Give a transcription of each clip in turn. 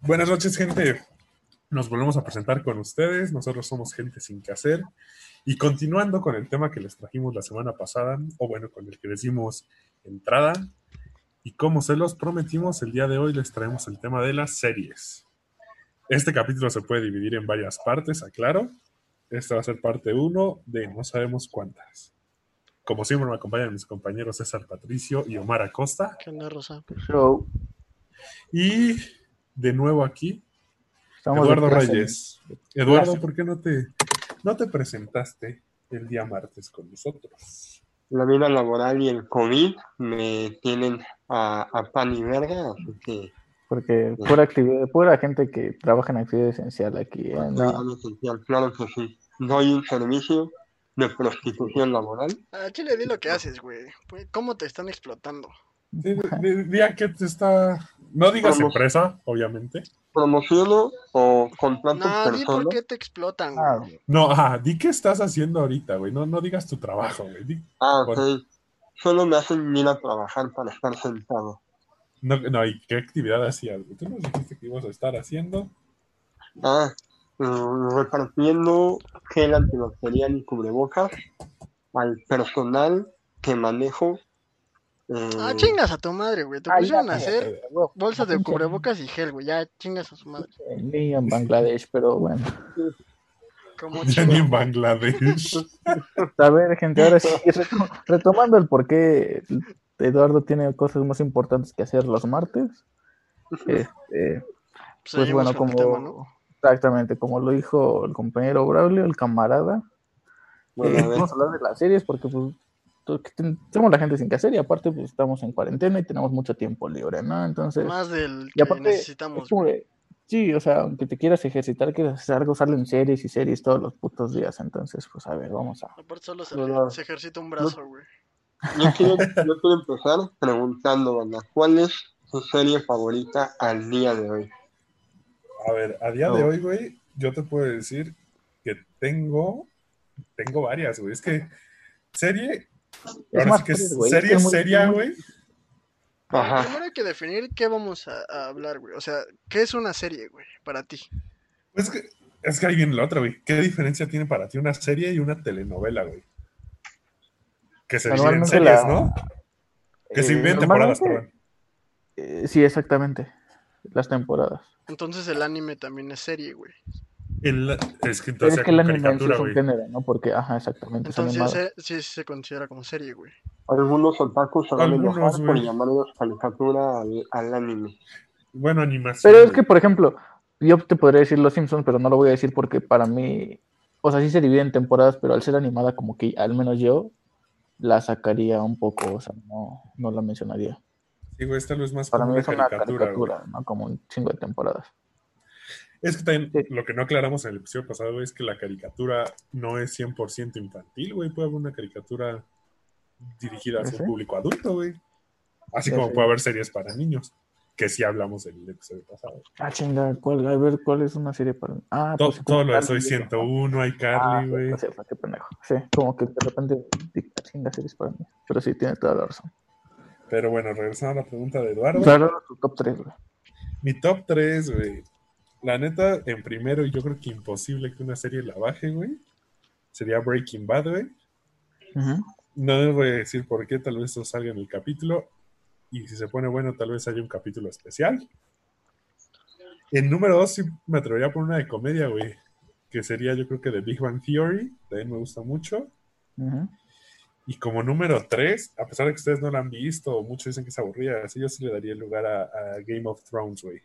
Buenas noches, gente. Nos volvemos a presentar con ustedes. Nosotros somos Gente Sin Que Hacer. Y continuando con el tema que les trajimos la semana pasada, o bueno, con el que decimos entrada, y como se los prometimos, el día de hoy les traemos el tema de las series. Este capítulo se puede dividir en varias partes, aclaro. Esta va a ser parte 1 de no sabemos cuántas. Como siempre me acompañan mis compañeros César Patricio y Omar Acosta. ¿Qué onda, Rosa? Show. Y de nuevo aquí, Estamos Eduardo. Reyes. Eduardo. ¿por qué no te, no te presentaste el día martes con nosotros? La vida laboral y el COVID me tienen a, a pan y verga, así que Porque pura actividad, pura gente que trabaja en actividad esencial aquí. ¿eh? No, esencial. Claro que sí. Doy un servicio de prostitución laboral. Ah, Chile, di lo que haces, güey. ¿Cómo te están explotando? Di- di- di a qué te está... No digas Vamos. empresa, obviamente. Promociono o contrato No, di por personas. qué te explotan, Ah, güey. No, ajá, di qué estás haciendo ahorita, güey. No, no digas tu trabajo, güey. Di- Ah, ok. Bueno. Solo me hacen ir a trabajar para estar sentado. No, no, ¿y qué actividad hacías? Tú nos dijiste que ibas a estar haciendo. Ah, eh, repartiendo gel antibacterial y cubrebocas al personal que manejo. eh, Ah, chingas a tu madre, güey. Te pusieron a hacer eh, bolsas de cubrebocas y gel, güey. Ya chingas a su madre. Ni en Bangladesh, pero bueno. Como Ya ni en. Bangladesh. A ver, gente, ahora sí, reto- retomando el por qué Eduardo tiene cosas más importantes que hacer los martes. Este, pues Seguimos bueno, como tema, ¿no? exactamente, como lo dijo el compañero Braulio, el camarada, bueno, eh, a vamos a hablar de las series porque pues to- que ten- somos la gente sin que hacer y aparte pues estamos en cuarentena y tenemos mucho tiempo libre, ¿no? Entonces, Más del y que aparte, necesitamos. como sí, o sea, aunque te quieras ejercitar, quieras hacer algo, salen series y series todos los putos días, entonces pues a ver, vamos a... Aparte solo se ejercita un brazo, güey. Yo quiero, yo quiero empezar preguntando, banda, ¿cuál es su serie favorita al día de hoy? A ver, a día de hoy, güey, yo te puedo decir que tengo, tengo varias, güey. Es que serie, Es ahora más sí que es güey, serie seria, güey. Ajá. Primero hay que definir qué vamos a, a hablar, güey. O sea, ¿qué es una serie, güey, para ti? Pues que, es que ahí viene la otra, güey. ¿Qué diferencia tiene para ti una serie y una telenovela, güey? Que se dividen en series, la- ¿no? Que se eh, dividen temporadas, normalmente, perdón. eh, sí, exactamente, las temporadas. Entonces el anime también es serie, güey. El, es que Pero entonces es que el anime sí caricatura, es un güey. género, ¿no? Porque, ajá, exactamente, Entonces eh, sí se considera como serie, güey. Algunos otakus se van a enojar por llamarlos caricatura al, al anime. Bueno, animación. Pero es güey. que, por ejemplo, yo te podría decir Los Simpsons, pero no lo voy a decir porque para mí, o sea, sí se divide en temporadas, pero al ser animada, como que al menos yo la sacaría un poco, o sea, no, no la mencionaría. Sí, güey, esta es más Para como mí una es una caricatura, caricatura, güey. ¿no? Como un chingo de temporadas. Es que también Sí. lo que no aclaramos en el episodio pasado güey, es que la caricatura no es 100% infantil, güey. Puede haber una caricatura dirigida hacia ¿Sí? un público adulto, güey. Así como puede haber series para niños, que sí hablamos en el episodio pasado. Ah, chinga, ¿cuál? A ver, ¿cuál es una serie para...? Ah, To- pues, como todo lo de Carly, Soy eso. 101, Ah, iCarly, güey. sí, sí, qué pendejo. Sí, como que de repente dicta chinga series para mí. Pero sí, tiene toda la razón. Pero bueno, regresando a la pregunta de Eduardo. Claro, tu top 3, güey. Mi top 3, güey. La neta, en primero, yo creo que imposible que una serie la baje, güey. Sería Breaking Bad, güey. Ujú. No les voy a decir por qué, tal vez eso salga en el capítulo. Y si se pone bueno, tal vez haya un capítulo especial. En número 2, sí me atrevería a poner una de comedia, güey. Que sería, yo creo que de Big Bang Theory. También me gusta mucho. Y como número 3, a pesar de que ustedes no la han visto, muchos dicen que es aburrida, así yo sí le daría el lugar a, a Game of Thrones, güey.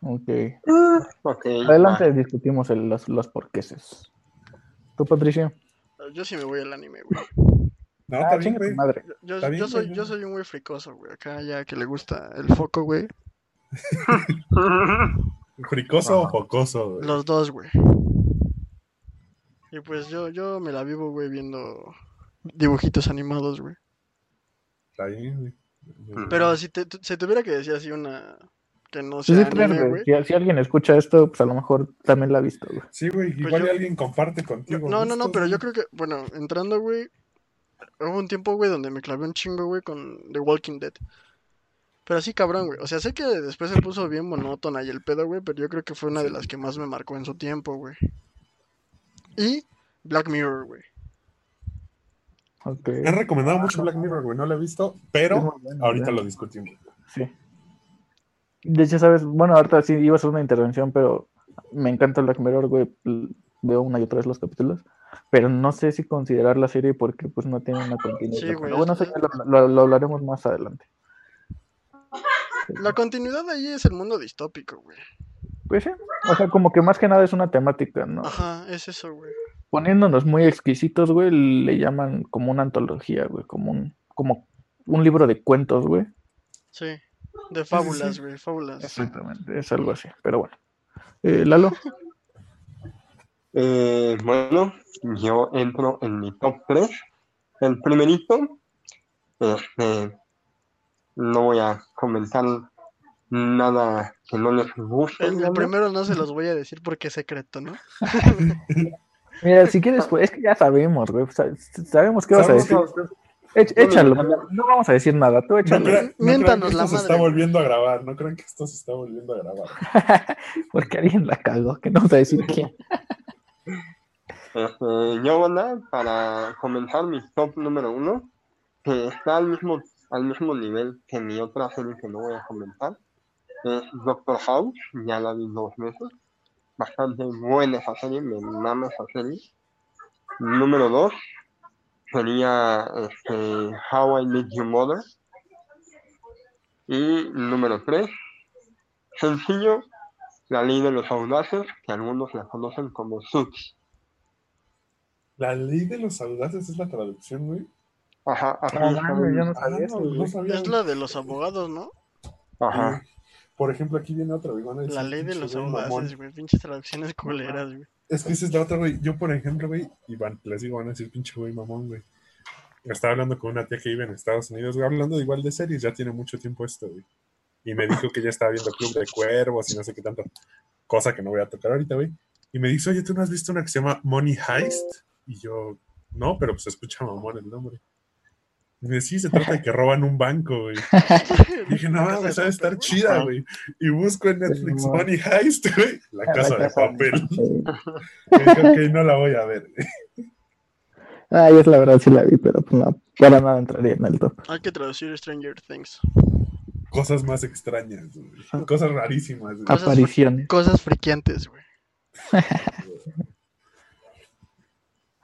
Ok. Ok. Adelante discutimos el- los, los porqueses. ¿Tú, Patricio? Yo sí me voy al anime, güey. No, ah, está bien, madre. Yo, yo, Está bien, yo soy, yo no. soy un güey fricoso, güey. Acá ya que le gusta el foco, güey. ¿Fricoso o focoso, güey? Los dos, güey. Y pues yo, yo me la vivo, güey, viendo dibujitos animados, güey. Está bien, güey. Pero si te, se tuviera que decir así una, que no Sí, sea sí, claro, anime, güey. Si, si alguien escucha esto, pues a lo mejor también la ha visto, güey. Sí, güey, Pues igual yo- alguien comparte contigo. No, no, no, pero yo creo que, bueno, entrando, güey, hubo un tiempo, güey, donde me clavé un chingo, güey, con The Walking Dead. Pero así cabrón, güey. O sea, sé que después se puso bien monótona y el pedo, güey, pero yo creo que fue una de las que más me marcó en su tiempo, güey. Y Black Mirror, güey. Ok. Me han recomendado mucho Black Mirror, güey. No lo he visto, pero bueno, ahorita lo discutimos. Sí. De hecho, sabes, bueno, ahorita sí iba a hacer una intervención, pero me encanta Black Mirror, güey. Veo una y otra vez los capítulos, pero no sé si considerar la serie porque pues no tiene una continuidad. Sí, güey, Pero bueno, es- eso ya lo, lo- lo hablaremos más adelante. La continuidad ahí es el mundo distópico, güey. Pues sí, o sea, como que más que nada es una temática, ¿no? Ajá, es eso, güey. Poniéndonos muy exquisitos, güey, le llaman como una antología, güey, como un, como un libro de cuentos, güey. Sí. De fábulas, güey, fábulas. Exactamente, es algo así, pero bueno. Eh, Lalo, Eh, bueno, yo entro en mi top 3. El primerito, este, no voy a comentar nada que no les guste. El, primero no se los voy a decir porque es secreto, ¿no? mira, si quieres, pues, es que ya sabemos, güey, sa- sabemos qué vas a decir. Ech- échalo, no vamos a decir nada, tú No, échalo, no Miéntanos que la esto se madre, está volviendo a grabar. No crean que esto se está volviendo a grabar. porque alguien la cagó, que no vamos a decir quién. Este, yo, banda, para comenzar mi top número uno, que está al mismo, al mismo nivel que mi otra serie que no voy a comentar, es Doctor House, ya la vi dos veces, bastante buena esa serie, me mama esa serie. Número dos sería este, How I Met Your Mother. Y número tres, sencillo, La Ley de los Audaces, que algunos la conocen como Suits. La ley de los audaces es la traducción, güey. Ajá, yo no Ah, sabía eso, no, sabía. Es la de los abogados, ¿no? Ajá. Por ejemplo, aquí viene otra, güey. La ley de los güey audaces, güey. Pinches traducciones culeras, güey. Es que esa es la otra, güey. Yo, por ejemplo, güey, y van, les digo, van a decir pinche güey mamón, güey. Estaba hablando con una tía que vive en Estados Unidos, güey, hablando igual de series, ya tiene mucho tiempo esto, güey. Y me dijo que ya estaba viendo Club de Cuervos y no sé qué tanto. Cosa que no voy a tocar ahorita, güey. Y me dice, oye, ¿tú no has visto una que se llama Money Heist? Y yo, no, pero pues escucha mamón el nombre. Y me dice, sí, se trata de que roban un banco, güey. Y dije, no, mames, sabe estar chida, güey. Y busco en Netflix Money Heist, güey. La casa de papel. Y dije, ok, no la voy a ver. Ah, yo es la verdad sí la vi, pero pues no, para nada entraría en el top. Hay que traducir Stranger Things. Cosas más extrañas, güey. Cosas rarísimas, güey. Cosas Apariciones. Cosas friquiantes, güey.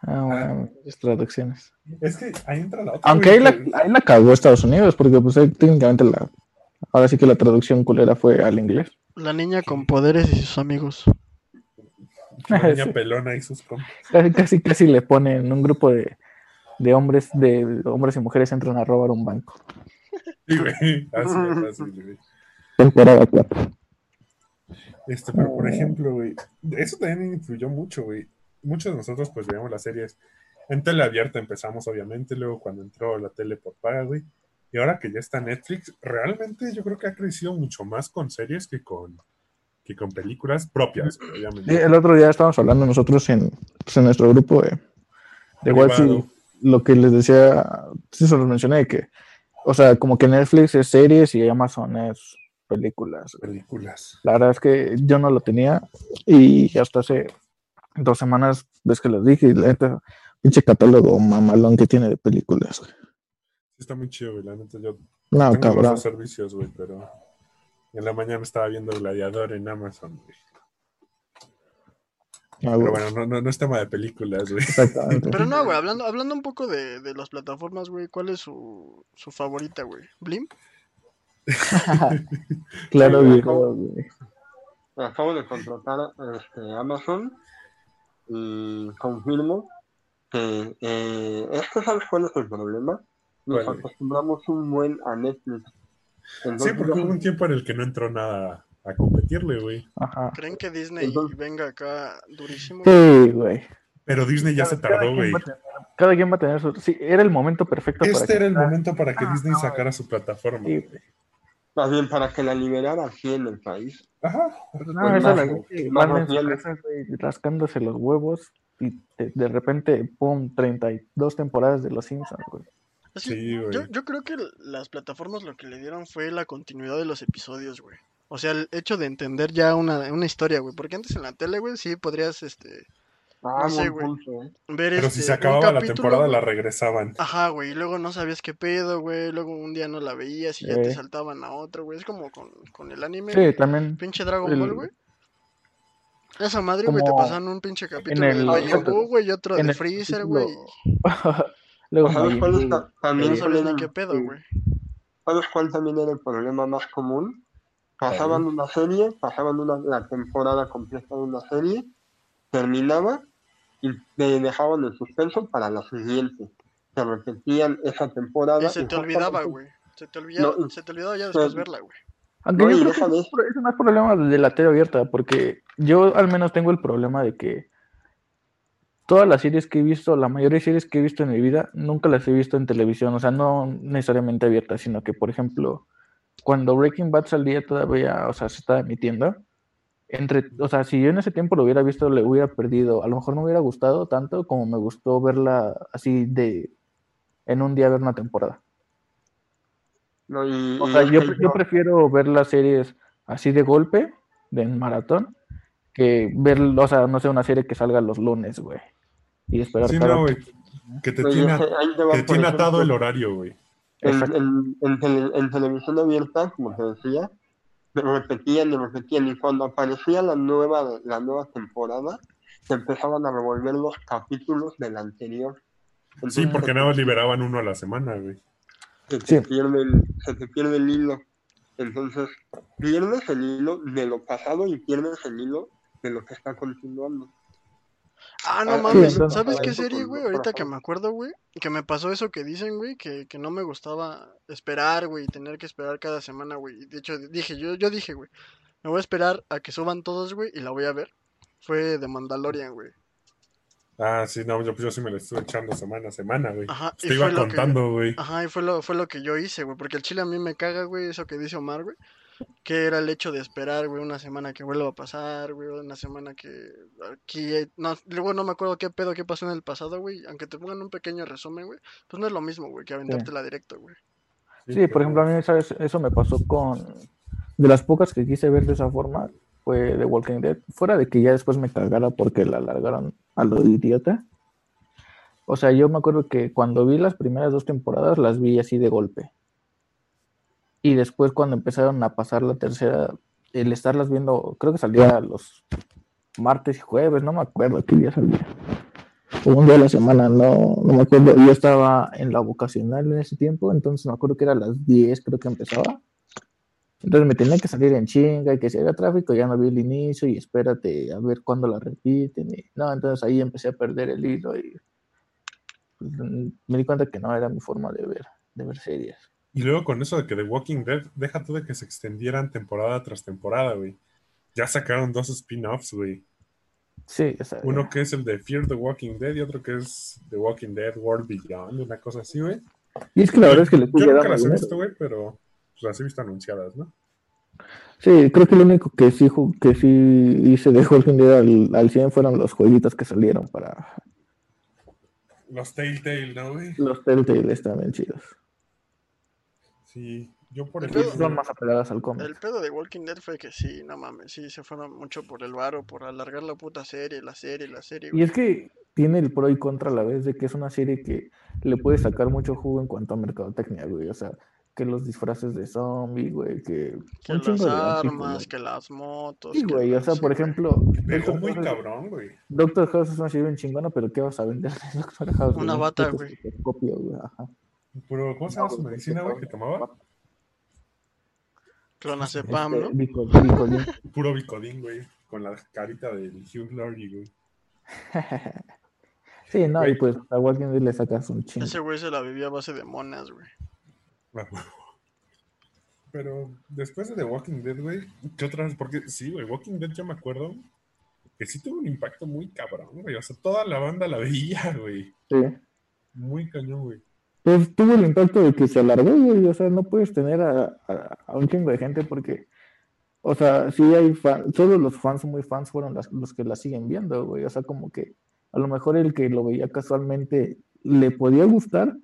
Ah, bueno, muchas traducciones. Es que ahí entra la otra. Aunque ahí la, ahí la cagó Estados Unidos, porque pues ahí técnicamente la... Ahora sí que la traducción culera fue al inglés. La niña con poderes y sus amigos. la niña Sí. pelona y sus compas. Casi, casi, casi le ponen un grupo de, de hombres, de hombres y mujeres entran a robar un banco. Sí, güey. Así fácil, güey. Temporada 4. Este, pero por ejemplo, güey, eso también influyó mucho, güey. Muchos de nosotros, pues, veíamos las series en tele abierta, empezamos, obviamente, luego cuando entró la tele por paga, güey. Y ahora que ya está Netflix, realmente yo creo que ha crecido mucho más con series que con, que con películas propias, el otro día estábamos hablando nosotros en, pues, en nuestro grupo de, de WhatsApp, lo que les decía, sí se los mencioné, de que, o sea, como que Netflix es series y Amazon es películas. Películas. La verdad es que yo no lo tenía y hasta hace dos semanas, ves que les dije, y la neta, pinche catálogo mamalón que tiene de películas. güey. Está muy chido, güey. La neta, yo No, tengo cabrón. servicios, güey, pero en la mañana estaba viendo Gladiador en Amazon, güey. Ah, Pero bueno, no, no, no es tema de películas, güey. Exactamente. Pero no, güey, hablando, hablando un poco de, de las plataformas, güey, ¿cuál es su, su favorita, güey? ¿Blim? claro, güey. Acabo de contratar este, Amazon y confirmo que eh, es que sabes cuál es el problema. Nos acostumbramos un buen a Netflix. Sí, porque hubo un tiempo en el que no entró nada a competirle, güey. Ajá. ¿Creen que Disney Entonces- venga acá durísimo? Sí, güey. Pero Disney ya se tardó, güey. Cada quien va a tener su. Sí, era el momento perfecto para Este que. era el momento para que Disney sacara su plataforma. Sí, güey. Más bien para que la liberara aquí en el país. Ajá. No, Pues esa más- la más van en casa, güey, rascándose los huevos y de, de repente, pum, 32 temporadas de Los Simpsons, güey. Así, Sí, güey. yo, yo creo que las plataformas lo que le dieron fue la continuidad de los episodios, güey. O sea, el hecho de entender ya una, una historia, güey. Porque antes en la tele, güey, sí podrías este, Ah, No sé, güey. ¿eh? ver Pero este, si se un acababa la capítulo, temporada, güey. la regresaban. Ajá, güey, y luego no sabías qué pedo, güey, luego un día no la veías y ya te saltaban a otro, güey, es como con, con el anime, Sí, también. pinche Dragon el- Ball, güey. Esa madre, güey, te pasaban un pinche capítulo el- de Majin güey, y otro en de el Freezer, güey, Luego ¿Sabes cuál es también era- qué pedo, güey. ¿Sabes cuál también era el problema más común? Pasaban una serie, pasaban una, la temporada completa de una serie, terminaba y te dejaban en suspenso para la siguiente. Se repetían esa temporada. Y se te olvidaba, güey. Se te olvidaba, No, se te olvidaba ya después no. verla, güey. Aunque No, yo creo que es es más problema de la tele abierta, porque yo al menos tengo el problema de que todas las series que he visto, la mayoría de series que he visto en mi vida, nunca las he visto en televisión, o sea, no necesariamente abiertas, sino que, por ejemplo, cuando Breaking Bad salía todavía, o sea, se estaba emitiendo, entre, o sea, si yo en ese tiempo lo hubiera visto, le hubiera perdido, a lo mejor no me hubiera gustado tanto como me gustó verla así de, en un día ver una temporada. No, y- O sea, yo, prefiero ver las series así de golpe, de en maratón, que ver, o sea, no sé, una serie que salga los lunes, güey. Y esperar Sí, cada... no, güey. Que te tiene, que te tiene atado el horario, güey. En, en- en tele- en televisión abierta, como te decía, repetían y repetían. Y cuando aparecía la nueva, la nueva temporada, se empezaban a revolver los capítulos del anterior. Sí, porque nada más liberaban uno a la semana, güey. se te, Sí. pierde el, se te pierde el hilo. Entonces, pierdes el hilo de lo pasado y pierdes el hilo de lo que está continuando. Ah, no Ah, sí, mames, entonces- ¿sabes qué serie, güey? Ahorita que me acuerdo, güey, que me pasó eso que dicen, güey, que, que no me gustaba esperar, güey, y tener que esperar cada semana, güey. De hecho, dije, yo, yo dije, güey, me voy a esperar a que suban todos, güey, y la voy a ver. Fue de Mandalorian, güey. Ah, sí, no, yo, yo sí me lo estuve echando semana a semana, güey. Ajá, Te iba contando, güey. Ajá, y fue lo, fue lo que yo hice, güey, porque el chile a mí me caga, güey, eso que dice Omar, güey. Que era el hecho de esperar, güey, una semana que vuelva a pasar, güey, una semana que aquí... eh, No, luego no me acuerdo qué pedo, qué pasó en el pasado, güey. Aunque te pongan un pequeño resumen, güey, pues no es lo mismo, güey, que aventártela directo, güey. Sí, por ejemplo, a mí ¿sabes? eso me pasó con... De las pocas que quise ver de esa forma, fue The Walking Dead. Fuera de que ya después me cagara porque la alargaron a lo idiota. O sea, yo me acuerdo que cuando vi las primeras dos temporadas, las vi así de golpe. Y después cuando empezaron a pasar la tercera, el estarlas viendo, creo que salía los martes y jueves, no me acuerdo qué día salía. O un día a la semana, no, no me acuerdo. Yo estaba en la vocacional en ese tiempo, entonces me acuerdo que era a las 10, creo que empezaba. Entonces me tenía que salir en chinga y que si había tráfico ya no vi el inicio y espérate a ver cuándo la repiten. No, entonces ahí empecé a perder el hilo y pues, me di cuenta que no era mi forma de ver, de ver series. Y luego con eso de que The Walking Dead, deja tú de que se extendieran temporada tras temporada, güey. Ya sacaron dos spin-offs, güey. Sí, o sea, Uno que es el de Fear the Walking Dead y otro que es The Walking Dead World Beyond, una cosa así, güey. y es que la verdad es que le Yo nunca las he visto, güey, pero pues, las he visto anunciadas, ¿no? Sí, creo que lo único que sí, que sí hice de Walking Dead al, al 100 fueron los jueguitos que salieron para Los Telltale, ¿no, güey? los Telltale, están bien chidos. Sí, yo por El ejemplo... pedo- Son más apegadas al cómic. El pedo de Walking Dead fue que sí, no mames, sí, se fueron mucho por el varo, por alargar la puta serie, la serie, la serie, Y güey. es que tiene el pro y contra a la vez de que es una serie que le puede sacar mucho jugo en cuanto a mercadotecnia, güey. O sea, que los disfraces de zombie, güey, que, Que las armas, que las motos. Sí, güey, o sea, sí, por güey. ejemplo, Pegó Doctor muy House- cabrón, güey. Doctor House es una serie bien chingona, pero ¿qué vas a vender de Doctor House? Una Un bata, güey. güey, ajá. Pero, ¿cómo se llama su medicina, güey, que tomaba? Clonazepam, Este, ¿no? Puro bicodín, güey, con la carita del Hugh Laurie, güey. Sí, no, y pues a Walking Dead le sacas un chingo. Ese güey se la vivía a base de monas, güey. Ah. Pero después de The Walking Dead, güey, ¿qué otras? Porque sí, güey, Walking Dead yo me acuerdo que sí tuvo un impacto muy cabrón, güey. O sea, toda la banda la veía, güey. Sí. Muy cañón, güey. Pues tuvo el impacto de que se alargó, güey. O sea, no puedes tener a, un chingo de gente porque, o sea, sí hay fans, solo los fans muy fans fueron las- los que la siguen viendo, güey. O sea, como que a lo mejor el que lo veía casualmente le podía gustar,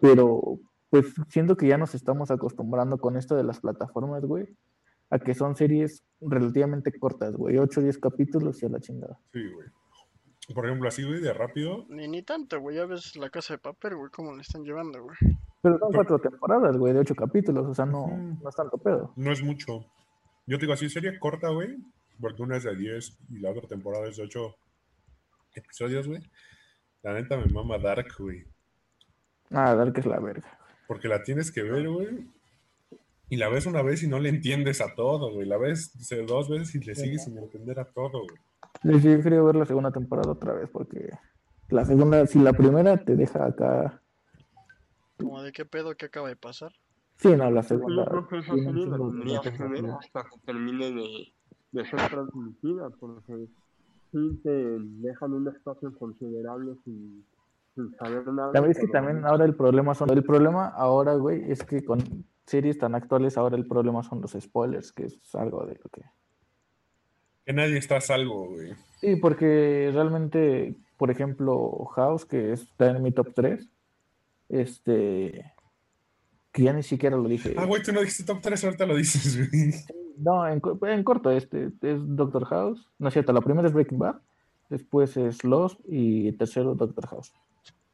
pero pues siento que ya nos estamos acostumbrando con esto de las plataformas, güey, a que son series relativamente cortas, güey. 8 o 10 capítulos y a la chingada. Sí, güey. Por ejemplo, así, güey, de rápido. Ni, ni tanto, güey. Ya ves la casa de papel, güey, cómo le están llevando, güey. Pero son cuatro temporadas, güey, de ocho capítulos, o sea, no, no es tanto pedo. No es mucho. Yo te digo así, serie corta, güey. Porque una es de 10 y la otra temporada es de 8 episodios, güey. La neta me mama Dark, güey. Ah, Dark es la verga. Porque la tienes que ver, güey. Y la ves una vez y no le entiendes a todo, güey. La ves dos veces y le sigues sin entender a todo, güey. Sí, yo quería ver la segunda temporada otra vez, porque la segunda, si la primera te deja acá. Como de qué pedo que acaba de pasar. Sí, no, la Yo segunda. creo que esa serie la tendrías que ¿no? hasta que termine de, de ser transmitida, porque sí te dejan un espacio considerable sin, sin saber nada. También es que también ahora el problema son. El problema ahora, güey, es que con series tan actuales, ahora el problema son los spoilers, que es algo de lo que. Que nadie está a salvo, güey. Sí, porque realmente, por ejemplo, House, que está en mi top 3, este. Que ya ni siquiera lo dije. Ah, güey, tú no dijiste top 3, ahorita lo dices, güey. No, en, en corto, este es Doctor House. No es cierto, la primera es Breaking Bad, después es Lost y tercero Doctor House.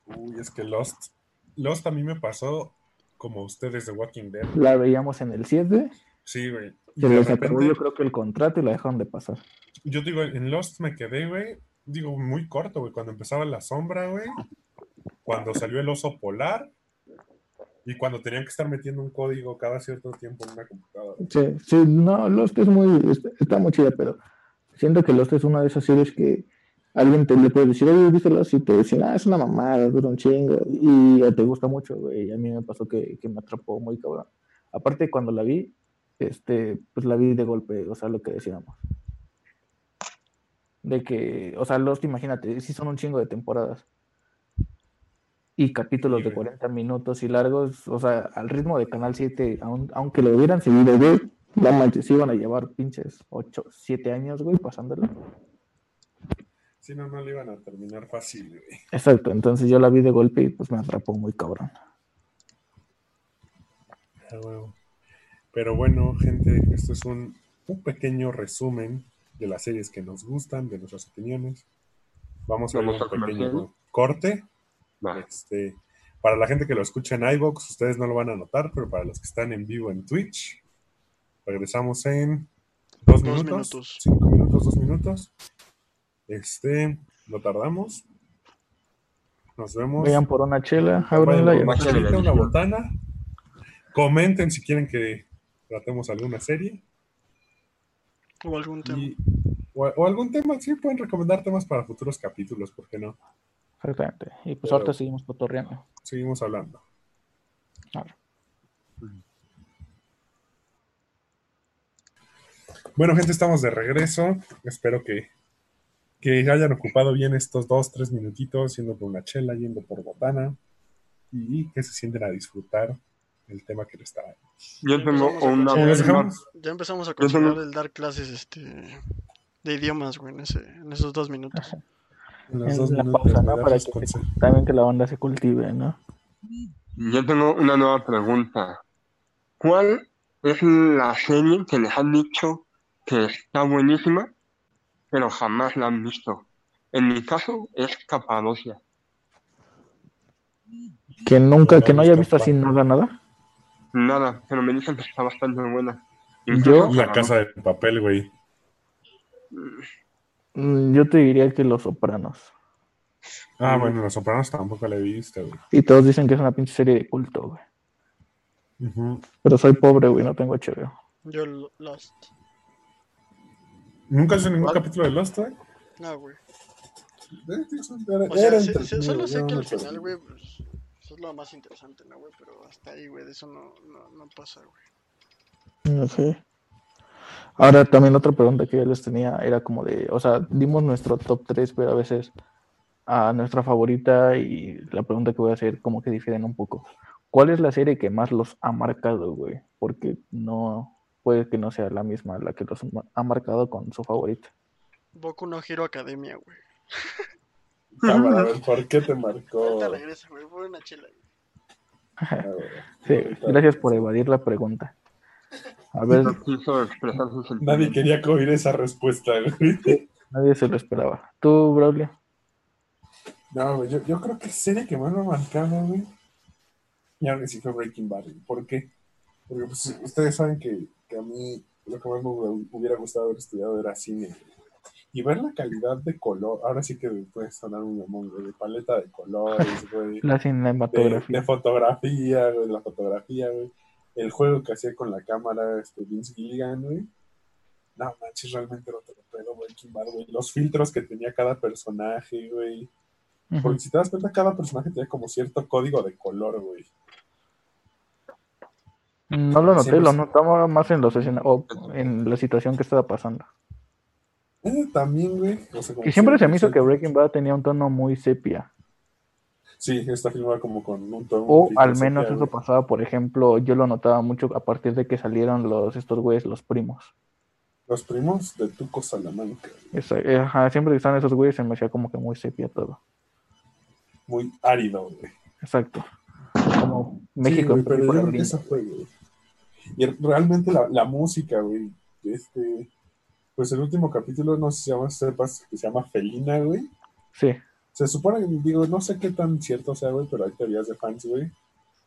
Uy, es que Lost. Lost a mí me pasó como ustedes de Walking Dead. La veíamos en el 7, Sí, güey. De les acabó repente, yo creo que el contrato y la dejaron de pasar. yo digo, en Lost me quedé, güey. Digo, muy corto, güey. Cuando empezaba la sombra, güey. Cuando salió el oso polar. Y cuando tenían que estar metiendo un código cada cierto tiempo en una computadora. Sí, sí, no, Lost es muy, está, muy chida, pero siento que Lost es una de esas series que alguien te le puede decir, oye, ¿viste Lost? Y te dicen, ah, es una mamada, dura un chingo, y te gusta mucho, güey. Y a mí me pasó que, que me atrapó muy cabrón. Aparte, cuando la vi, este, pues la vi de golpe, o sea, lo que decíamos. De que, o sea, Lost, imagínate, sí son un chingo de temporadas. Y capítulos Sí, de güey. 40 minutos y largos, o sea, al ritmo de Canal 7, aun- aunque lo hubieran seguido, güey, la manches, iban a llevar pinches 8, 7 años, güey, pasándolo. Si no, no le iban a terminar fácil, güey. Exacto, entonces yo la vi de golpe y pues me atrapó muy cabrón. Ah. Pero bueno, gente, esto es un, un pequeño resumen de las series que nos gustan, de nuestras opiniones. Vamos a ver un pequeño corte. Este, para la gente que lo escucha en iVoox, ustedes no lo van a notar, pero para los que están en vivo en Twitch, regresamos en dos, Dos minutos, minutos. cinco minutos, dos minutos. Este, no tardamos. Nos vemos. Vayan por una chela, Vayan ábranla por y una una botana. Comenten si quieren que tratemos alguna serie O algún tema. y- o, o algún tema. Sí, pueden recomendar temas para futuros capítulos, ¿por qué no? Exactamente. Y pues Pero- ahorita seguimos cotorreando. Seguimos hablando. Ahora. Bueno, gente, estamos de regreso. Espero que, que hayan ocupado bien estos dos, tres minutitos, yendo por una chela, yendo por botana, y que se sienten a disfrutar el tema que les traemos. Yo tengo Vamos a una continuar. ¿Los pregunta. dejamos? Ya empezamos a considerar el dar clases este de idiomas, güey, en, ese, en esos dos minutos. En los En dos la minutos pausa, Para que también que la banda se cultive, ¿no? Yo tengo una nueva pregunta. ¿Cuál es la serie que les han dicho que está buenísima, pero jamás la han visto? En mi caso es Capadocia. Que nunca, que no haya visto así nada, nada. Nada, pero me dicen que está bastante buena. Yo- La casa de papel, güey. Mm, Yo te diría que Los Sopranos. Ah, bueno, Los Sopranos tampoco la he visto, güey. Y todos dicen que es una pinche serie de culto, güey. Pero soy pobre, güey, no tengo HBO. Yo lo- Lost. ¿Nunca has visto ningún ¿Cuál? capítulo de Lost, güey? No, güey. Eh, O sea, era sí- sí, entretenido, solo sé que al final, güey, pues, eso es lo más interesante, ¿no, güey? Pero hasta ahí, güey, de eso no, no, no pasa, güey. No sé. Ahora también otra pregunta que yo les tenía era como de, o sea, dimos nuestro top 3, pero a veces a nuestra favorita y la pregunta que voy a hacer como que difieren un poco. ¿Cuál es la serie que más los ha marcado, güey? Porque no puede que no sea la misma la que los ha marcado con su favorita. Boku no Hero Academia, güey. Cámara, a ver, ¿por qué te marcó? Ahorita regresa, güey, por una chela. güey. A ver, Sí, gracias por evadir la pregunta. A ver, No quiso expresar sus sentimientos. Nadie quería oír esa respuesta, güey. nadie se lo esperaba. ¿Tú, Braulio? No, güey, yo, yo creo que serie que más me ha marcado, güey. Y ahora sí fue Breaking Bad. ¿Por qué? Porque pues, ustedes saben que, que a mí lo que más me hu- hubiera gustado haber estudiado era cine. güey. Y ver la calidad de color, ahora sí que puede sonar un güey, de paleta de colores, güey. La cinematografía. de fotografía, güey, la fotografía, güey. El juego que hacía con la cámara este, Vince Gilligan, güey. No, manches, realmente era otro pedo, Breaking Bad, güey. Los filtros que tenía cada personaje, güey. Porque si te das cuenta, cada personaje tenía como cierto código de color, güey. No lo noté, Siempre lo es- notaba más en los o en la situación que estaba pasando. Eh, también, güey. o sea, Y siempre se me hizo que Breaking Bad tenía un tono muy sepia. Sí, está filmada como con un tono. O al menos sepia, eso güey. pasaba, por ejemplo, yo lo notaba mucho a partir de que salieron los estos güeyes, los primos. Los primos de Tuco Salamanca. güey. Esa- eh, ajá, siempre que están esos güeyes se me hacía como que muy sepia todo. Muy árido, güey. Exacto. Como Sí, México güey, en pero yo película creo que gringa. esa fue, güey. Y realmente la, la música, güey. Este. Pues el último capítulo, no sé si llama, sepas, que se llama Felina, güey. Sí. Se supone que, digo, no sé qué tan cierto sea, güey, pero hay teorías de fans, güey,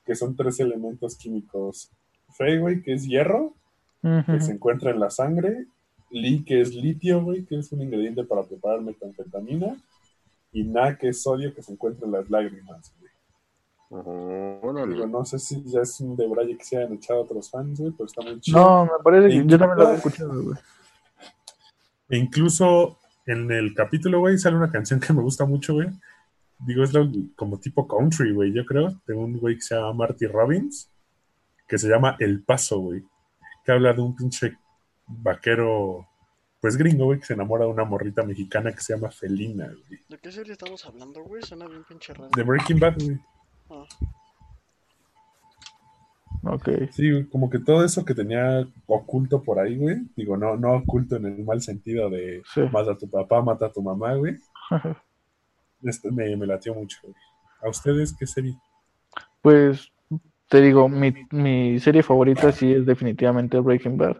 que son tres elementos químicos. Fe, güey, que es hierro, que se encuentra en la sangre. Li, que es litio, güey, que es un ingrediente para preparar metanfetamina. Y Na, que es sodio, que se encuentra en las lágrimas, güey. Órale. Digo, no sé si ya es un debraye que se hayan echado otros fans, güey, pero está muy chido. No, me parece que Y- yo también lo había escuchado, güey. E incluso en el capítulo, güey, sale una canción que me gusta mucho, güey. Digo, es como tipo country, güey, yo creo, de un güey que se llama Marty Robbins, que se llama El Paso, güey, que habla de un pinche vaquero, pues gringo, güey, que se enamora de una morrita mexicana que se llama Felina, güey. ¿De qué serie estamos hablando, güey? Suena bien pinche raro. De Breaking Bad, güey. Ah, Ok. Sí, como que todo eso que tenía oculto por ahí, güey, digo, no, no oculto en el mal sentido de Sí. mata a tu papá, mata a tu mamá, güey. Este, me, me latió mucho, güey. ¿A ustedes qué serie? Pues te digo, mi, mi serie favorita sí es definitivamente Breaking Bad,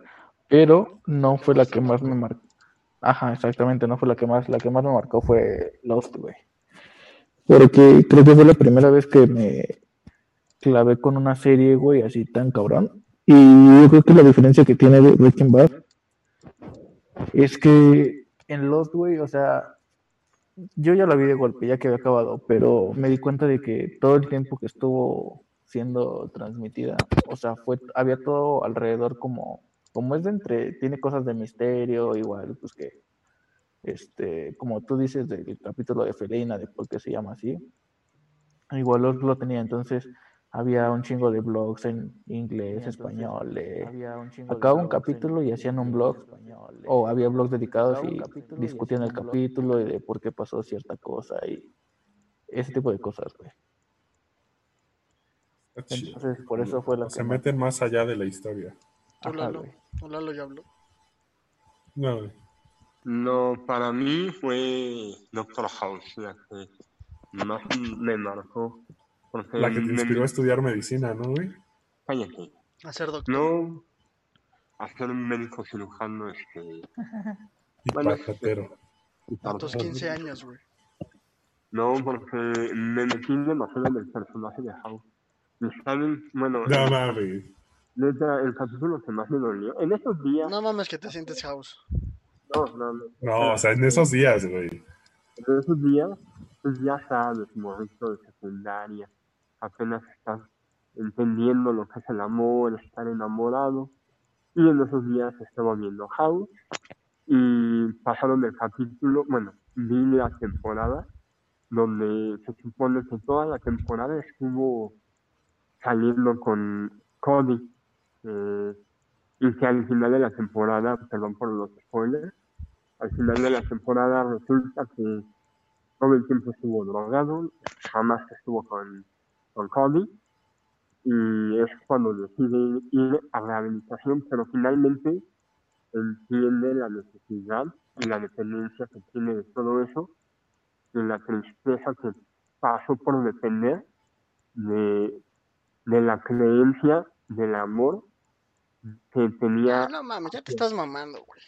pero no fue la que más me marcó. Ajá, exactamente, no fue la que más, la que más me marcó fue Lost, güey. Porque creo que fue la primera vez que me clavé con una serie, güey, así tan cabrón. Y yo creo que la diferencia que tiene Breaking Bad es que en Lost, güey, o sea, yo ya la vi de golpe, ya que había acabado, pero me di cuenta de que todo el tiempo que estuvo siendo transmitida, o sea, fue, había todo alrededor como, como es de entre, tiene cosas de misterio, igual, pues que, este, como tú dices del capítulo de Felina, de por qué se llama así, igual lo, lo tenía, entonces había un chingo de blogs en inglés, español, de, acababa un capítulo y hacían un blog, o había blogs dedicados y discutían el capítulo y de por qué pasó cierta cosa y ese tipo de cosas, güey. Entonces, por eso fue la Se que meten más allá de la historia. ¿Tú, Ajá, Lalo? güey. ¿O Lalo ya habló? No, güey. No, para mí fue Doctor House la que más me marcó. La que te inspiró a estudiar medicina, ¿no, güey? Cállate. A ser doctor. No a ser un médico cirujano este, Y Bueno, patatero. A tus 15 años, güey. No, porque me metí demasiado en el personaje de House. Y saben, bueno, No mames. neta, el capítulo que más me dolió. En esos días, No mames que te sientes house. no, no, no. No, o sea, en esos días, güey. En esos días, pues ya sabes, morrito de secundaria, apenas estás entendiendo lo que es el amor, estar enamorado. Y en esos días estaba viendo House y pasaron el capítulo, bueno, vi la temporada donde se supone que toda la temporada estuvo saliendo con Cody. eh, y que al final de la temporada, perdón por los spoilers, al final de la temporada resulta que todo el tiempo estuvo drogado, jamás estuvo con, con Cody, y es cuando decide ir a rehabilitación, pero finalmente entiende la necesidad y la dependencia que tiene de todo eso, y la tristeza que pasó por depender de, de la creencia del amor que tenía. Ah, no mames, ya te estás mamando, güey.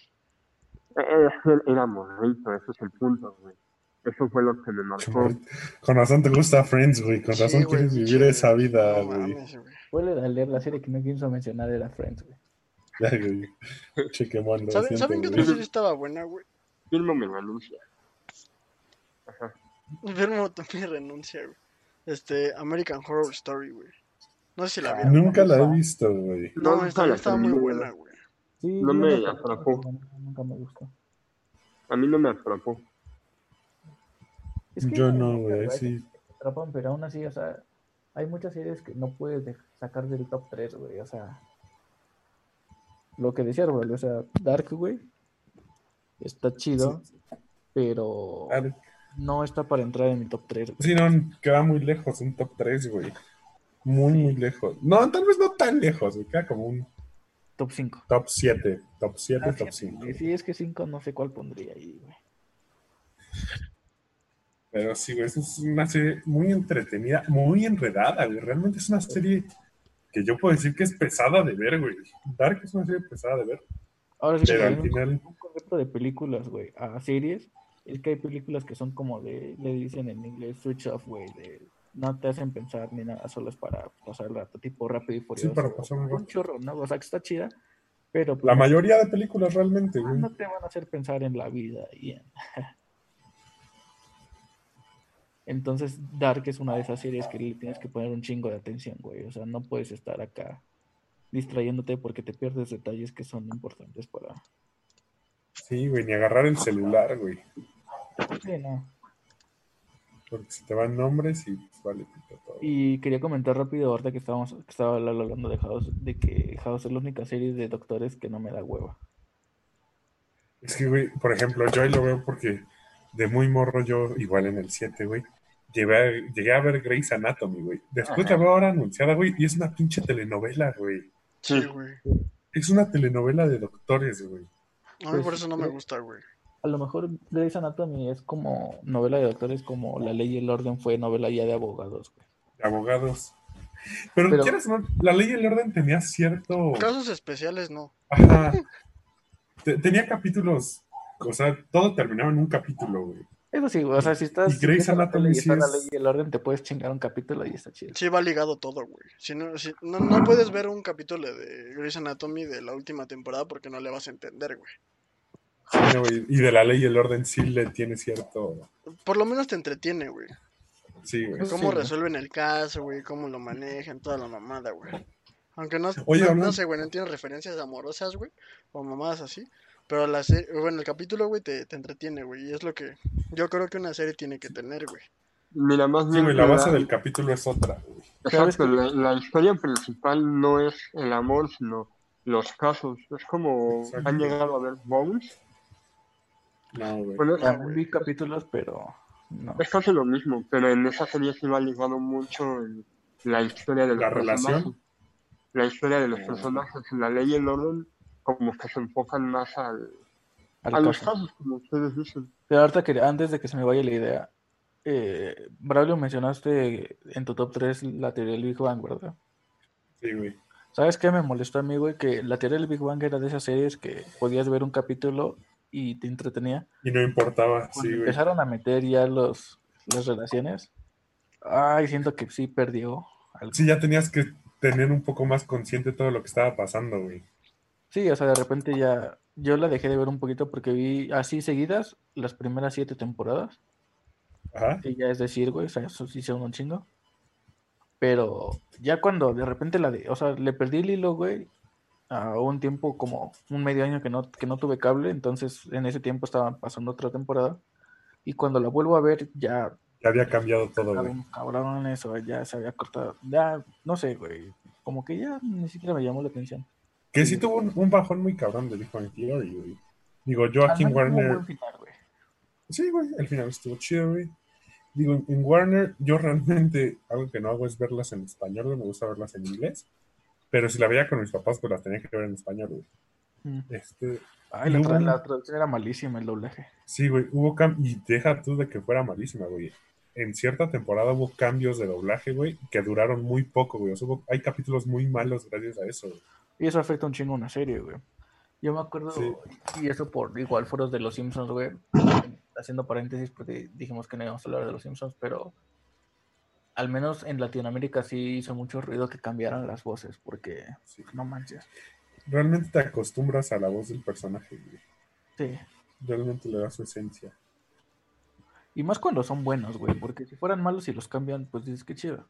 Era morrito, ese es el punto, güey. Eso fue lo que me marcó. Con razón te gusta Friends, güey. Con Sí, razón güey, quieres vivir esa vida, no güey. Vuelve a leer la serie que no pienso mencionar era Friends, güey. Ya, güey. ¿Saben, siento, ¿saben qué otra serie estaba buena, güey? Firmo mi renuncia. Ajá. Enfermo también renuncia, güey. Este, American Horror Story, güey. No sé si la Ah, vieron. Nunca la he visto, güey. No, nunca esta la estaba muy buena, güey. Sí, No me atrapó. no- Nunca me gustó. A mí no me atrapó. Es que Yo no, güey, sí. atrapan, pero aún así, o sea, hay muchas series que no puedes sacar del top 3, güey, o sea. Lo que decía, güey, o sea, Dark, güey, está chido, pero Ah, no está para entrar en mi top 3. Sí, no, queda muy lejos, un top 3, güey. Muy, muy lejos. No, tal vez no tan lejos, güey. Queda como un Top 5. top 7. Top 7, Ah, top fíjate, 5. güey, Sí, es que 5 no sé cuál pondría ahí, güey. Pero sí, güey, es una serie muy entretenida, muy enredada, güey. Realmente es una serie que yo puedo decir que es pesada de ver, güey. Dark es una serie pesada de ver. Ahora sí, Pero al un- final, un concepto de películas, güey, a series, es que hay películas que son como de, le dicen en inglés, switch off, güey, de no te hacen pensar ni nada, solo es para pasar el rato, tipo rápido y furioso. para pasar un un rato. chorro, ¿no? O sea, que está chida, pero pues, la mayoría de películas realmente, güey. no te van a hacer pensar en la vida y en... Entonces, Dark es una de esas series que le tienes que poner un chingo de atención, güey. O sea, no puedes estar acá distrayéndote porque te pierdes detalles que son importantes para... Sí, güey, ni agarrar el celular, güey. Sí, no. Porque se te van nombres y pues vale pito todo. Y quería comentar rápido ahorita que estábamos que estaba hablando de House, de que House es la única serie de doctores que no me da hueva. Es que, güey, por ejemplo, yo ahí lo veo porque de muy morro yo, igual en el 7, güey, llegué a, llegué a ver Grey's Anatomy, güey. Después Ajá. la veo ahora anunciada, güey, y es una pinche telenovela, güey. Sí, güey. Es una telenovela de doctores, güey. A mí Pues, por eso no me eh, gusta, güey. A lo mejor Grey's Anatomy es como novela de doctores como La Ley y el Orden fue novela ya de abogados, güey. de abogados. Pero, Pero- quieras o no, la ley y el orden tenía cierto. Casos especiales no. Ajá. Te- tenía capítulos. O sea, todo terminaba en un capítulo, güey. Eso sí, güey, o sea, si estás Y Grey's Anatomy sí está La es- Ley y el Orden, te puedes chingar un capítulo y está chido. Sí va ligado todo, güey. Si no, si, no, no puedes ver un capítulo de Grey's Anatomy de la última temporada porque no le vas a entender, güey. Sí, no, güey, y de la ley y el orden sí le tiene cierto. Por lo menos te entretiene, güey. Sí, güey. Cómo resuelven el caso, güey. Cómo lo manejan, toda la mamada, güey. Aunque no, Oye, no, sé, güey, no tiene referencias amorosas, güey. O mamadas así. Pero la serie, bueno, el capítulo, güey, te, te entretiene, güey. Y es lo que yo creo que una serie tiene que tener, güey. Mira, más Sí, bien güey, la base del capítulo es otra, güey. ¿Sabes Exacto, la, la historia principal no es el amor, sino los casos. Es como Exacto. han llegado a ver Bones. No, güey. Bueno, También vi capítulos, pero no. es casi lo mismo, pero en esa serie sí va ligado mucho en la historia de los ¿La personajes. relación? La historia de los Ah. personajes. La ley y el orden, como que se enfocan más al, al a los caso. casos, como ustedes dicen. Pero ahorita que antes de que se me vaya la idea, eh, Braulio, mencionaste en tu top 3 la teoría del Big Bang, ¿verdad? Sí, güey. ¿Sabes qué me molestó a mí, güey? Que la teoría del Big Bang era de esas series que podías ver un capítulo y te entretenía. Y no importaba, Cuando sí, güey. empezaron a meter ya los, las relaciones, ay, siento que sí perdió algo. Sí, ya tenías que tener un poco más consciente todo lo que estaba pasando, güey. Sí, o sea, de repente ya, yo la dejé de ver un poquito porque vi así seguidas las primeras siete temporadas. Ajá. Y ya es decir, güey, o sea, eso sí son un chingo. Pero ya cuando de repente la de, o sea, le perdí el hilo, güey, a un tiempo como un medio año que no, que no tuve cable, entonces en ese tiempo estaba pasando otra temporada. Y cuando la vuelvo a ver, ya Ya había cambiado todo, güey. unos cabrones o ya se había cortado. Ya, no sé, güey, como que ya ni siquiera me llamó la atención. Que sí tuvo un, un bajón muy cabrón de Big Bang Theory, güey. Digo, Joaquin Warner. final, güey. Sí, güey, al final estuvo chido, güey. digo, en, en Warner, yo realmente algo que no hago es verlas en español, güey, me gusta verlas en inglés. Pero si la veía con mis papás, pues las tenía que ver en español, güey. Mm. Este, Ay, tra- la traducción era malísima, el doblaje. Sí, güey, hubo cambios, y deja tú de que fuera malísima, güey. En cierta temporada hubo cambios de doblaje, güey, que duraron muy poco, güey. O sea, hubo- hay capítulos muy malos gracias a eso, güey. Y eso afecta un chingo a una serie, güey. Yo me acuerdo, Sí. y eso por igual foros de los Simpsons, güey. Haciendo paréntesis, porque dijimos que no íbamos a hablar de los Simpsons, pero al menos en Latinoamérica sí hizo mucho ruido que cambiaran las voces, porque Sí. no manches. Realmente te acostumbras a la voz del personaje, güey. Sí. Realmente le da su esencia. Y más cuando son buenos, güey, porque si fueran malos y los cambian, pues dices que chido.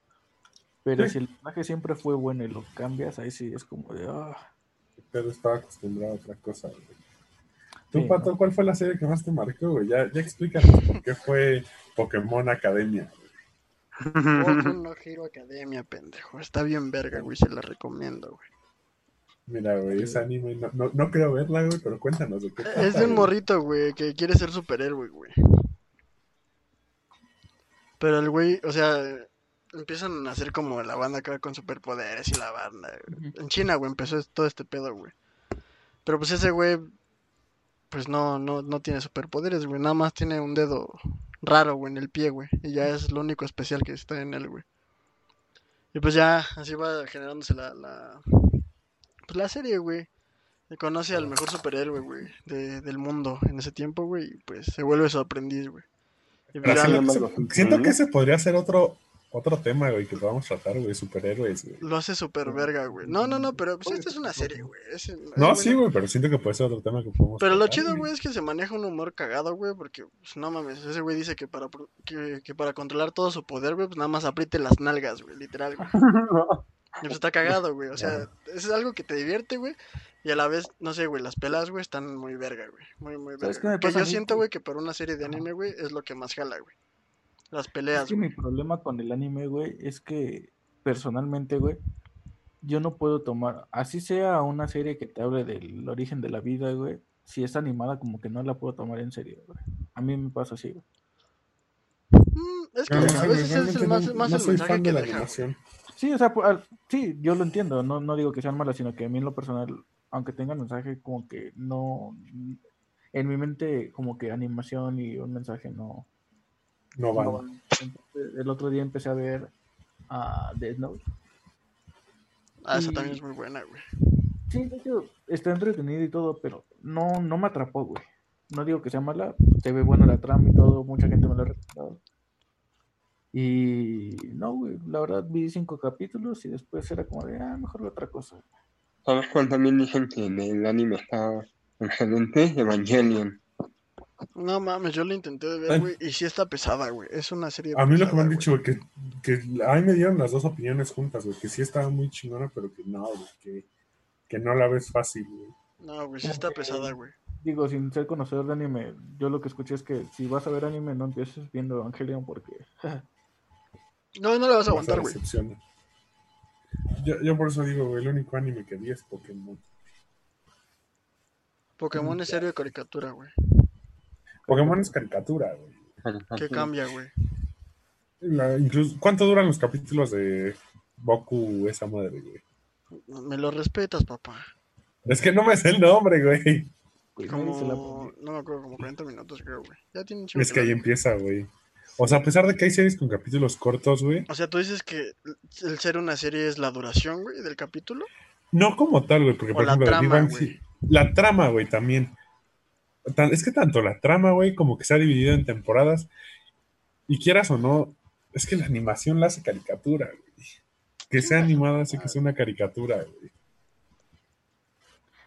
Pero Sí. si el personaje siempre fue bueno y lo cambias, ahí sí es como de, ah, Pero estaba acostumbrado a otra cosa, güey. Tú, Sí, Pato, ¿cuál fue la serie que más te marcó, güey? Ya, ya explícanos por qué fue Pokémon Academia. güey. Boku no Hero Academia, pendejo. Está bien verga, güey. Se la recomiendo, güey. Mira, güey, ese anime, no, no, no creo verla, güey, pero cuéntanos de qué Es trata, de un güey. morrito, güey, que quiere ser superhéroe, güey. Pero el güey, o sea, empiezan a hacer como la banda acá con superpoderes y la banda. güey. En China, güey, empezó todo este pedo, güey. Pero pues ese güey, pues no, no, no tiene superpoderes, güey. Nada más tiene un dedo raro, güey, en el pie, güey. Y ya es lo único especial que está en él, güey. Y pues ya, así va generándose la, la, pues la serie, güey. Y conoce al mejor superhéroe, güey, de, del mundo en ese tiempo, güey. Y pues se vuelve su aprendiz, güey. Y pues Pero ya siento, que siento que ese podría ser otro, otro tema, güey, que podamos tratar, güey, superhéroes, güey. lo hace super verga, güey. No, no, no, pero pues esta es una serie, güey. Es- es No, buena. sí, güey, pero siento que puede ser otro tema que podemos Pero lo chido, güey, es que se maneja un humor cagado, güey, porque, pues, no mames, ese güey dice que para, pro- que, que para controlar todo su poder, güey, pues nada más apriete las nalgas, güey, literal, güey. Y pues está cagado, güey, o sea, es algo que te divierte, güey, y a la vez, no sé, güey, las pelas, güey, están muy verga, güey, muy, muy ¿Sabes verga. Que yo siento, güey, que para una serie de anime, güey, es lo que más jala, güey. Las Es peleas, que mi problema con el anime, güey, es que personalmente, güey, yo no puedo tomar, así sea una serie que te hable del origen de la vida, güey, si es animada como que no la puedo tomar en serio, güey. A mí me pasa así, güey. Mm, es que No, a veces es el más, no- más no el mensaje que de la deja, animación. Sí, o sea, sí, yo lo entiendo, no, no digo que sean malas, sino que a mí en lo personal, aunque tengan mensaje, como que no, en mi mente, como que animación y un mensaje no, No no van. Entonces, el otro día empecé a ver a Death Note. Ah, esa Y- también es muy buena, güey. Sí, de hecho, está entretenido y todo, pero no, no me atrapó, güey. No digo que sea mala, se ve buena la trama y todo, mucha gente me lo ha recomendado. Y no, güey, la verdad vi cinco capítulos y después era como de, ah, mejor otra cosa. ¿Sabes cuál también dicen que el anime está excelente? Evangelion. No mames, yo la intenté de ver, güey, y sí está pesada, güey. Es una serie A mí lo que me han dicho, güey, que, que a mí me dieron las dos opiniones juntas, güey, que sí estaba muy chingona, pero que no, güey, que, que no la ves fácil, güey. No, güey, sí está pesada, güey. Digo, sin ser conocedor de anime, yo lo que escuché es que si vas a ver anime no empieces viendo Evangelion porque No, no la vas a aguantar, güey. Yo, yo por eso digo, güey, el único anime que vi es Pokémon. Pokémon es serie de caricatura, güey. Pokémon es caricatura, güey. ¿Qué cambia, güey? La- incluso, ¿Cuánto duran los capítulos de Boku esa madre, güey? Me lo respetas, papá. Es que no me sé el nombre, güey. la Como, no me acuerdo, como 40 minutos, creo, güey. Ya tiene un chingo Es que ahí empieza, güey. O sea, a pesar de que hay series con capítulos cortos, güey, O sea, tú dices que el ser una serie es la duración, güey, del capítulo. no como tal, güey, porque O por la ejemplo, trama, Bang sí- la trama, güey, también. Tan- es que tanto la trama, güey, como que se ha dividido en temporadas. Y quieras o no, es que la animación la hace caricatura, güey. Que sea animada hace que sea una caricatura, güey.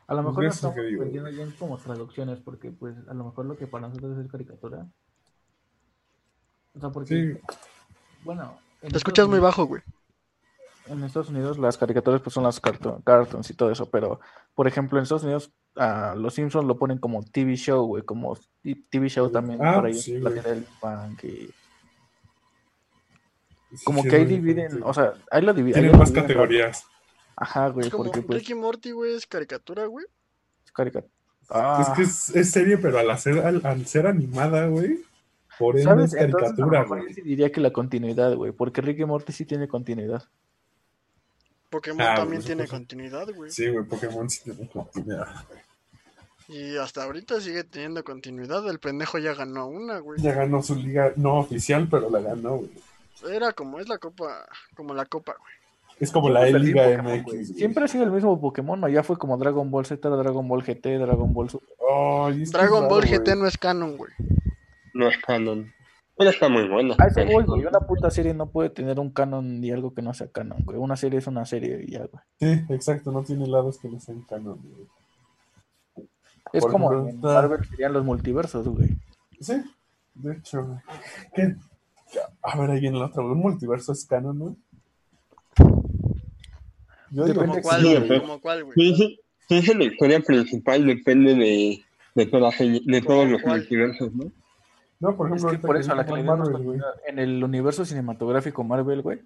A lo mejor no estamos bien como traducciones, porque pues a lo mejor lo que para nosotros es caricatura. O sea, porque, Sí, bueno, en Te escuchas muy bajo, güey. En Estados Unidos las caricaturas pues son las carto- cartoons y todo eso, pero por ejemplo en Estados Unidos a los Simpsons lo ponen como TV show, güey, como TV show también Ah, por ahí sí, la del Punk y como sí, que ahí dividen, o sea, ahí lo dividen. Tienen más categorías. Ajá, güey, Es como porque pues Ricky Morty, güey, es caricatura, güey. es caricatura. Ah, Es que es, es serie, pero al, hacer, al, al ser animada, güey, Por ende ¿Sabes? es caricatura, güey. sí diría que la continuidad, güey, porque Rick y Morty sí tiene continuidad. Pokémon Ah, también tiene continuidad, güey. Sí, güey, Pokémon sí tiene continuidad. güey. Y hasta ahorita sigue teniendo continuidad. El pendejo ya ganó una, güey. Ya ganó su liga, no oficial, pero la ganó, güey. Era como es la copa, como la copa, güey. Es como la Siempre Liga perdí Pokémon, MX. güey. Siempre ha sido el mismo Pokémon, ¿no? Ya fue como Dragon Ball Z, Dragon Ball GT, Dragon Ball Super. Que Dragon Ball raro, GT güey. no es canon, güey. No es canon. Pero está muy buena. A eso voy, güey. Una puta serie no puede tener un canon ni algo que no sea canon, güey. Una serie es una serie y ya, güey. Sí, exacto, no tiene lados que no sean canon, güey. Es Por como ejemplo, en está- Marvel serían los multiversos, güey. Sí, de hecho, güey. ¿Qué? A ver, ahí viene la otra, güey. ¿Un multiverso es canon, no? Yo digo Depende cuál, sí, sí, güey. pero- Como cuál, güey. Sí, sí, sí, sí, la historia principal depende de, de, todas, de todos los ¿Cuál? multiversos, ¿no? No, por Es ejemplo, que ahorita por que eso a la que le Marvel, en el universo cinematográfico Marvel, güey,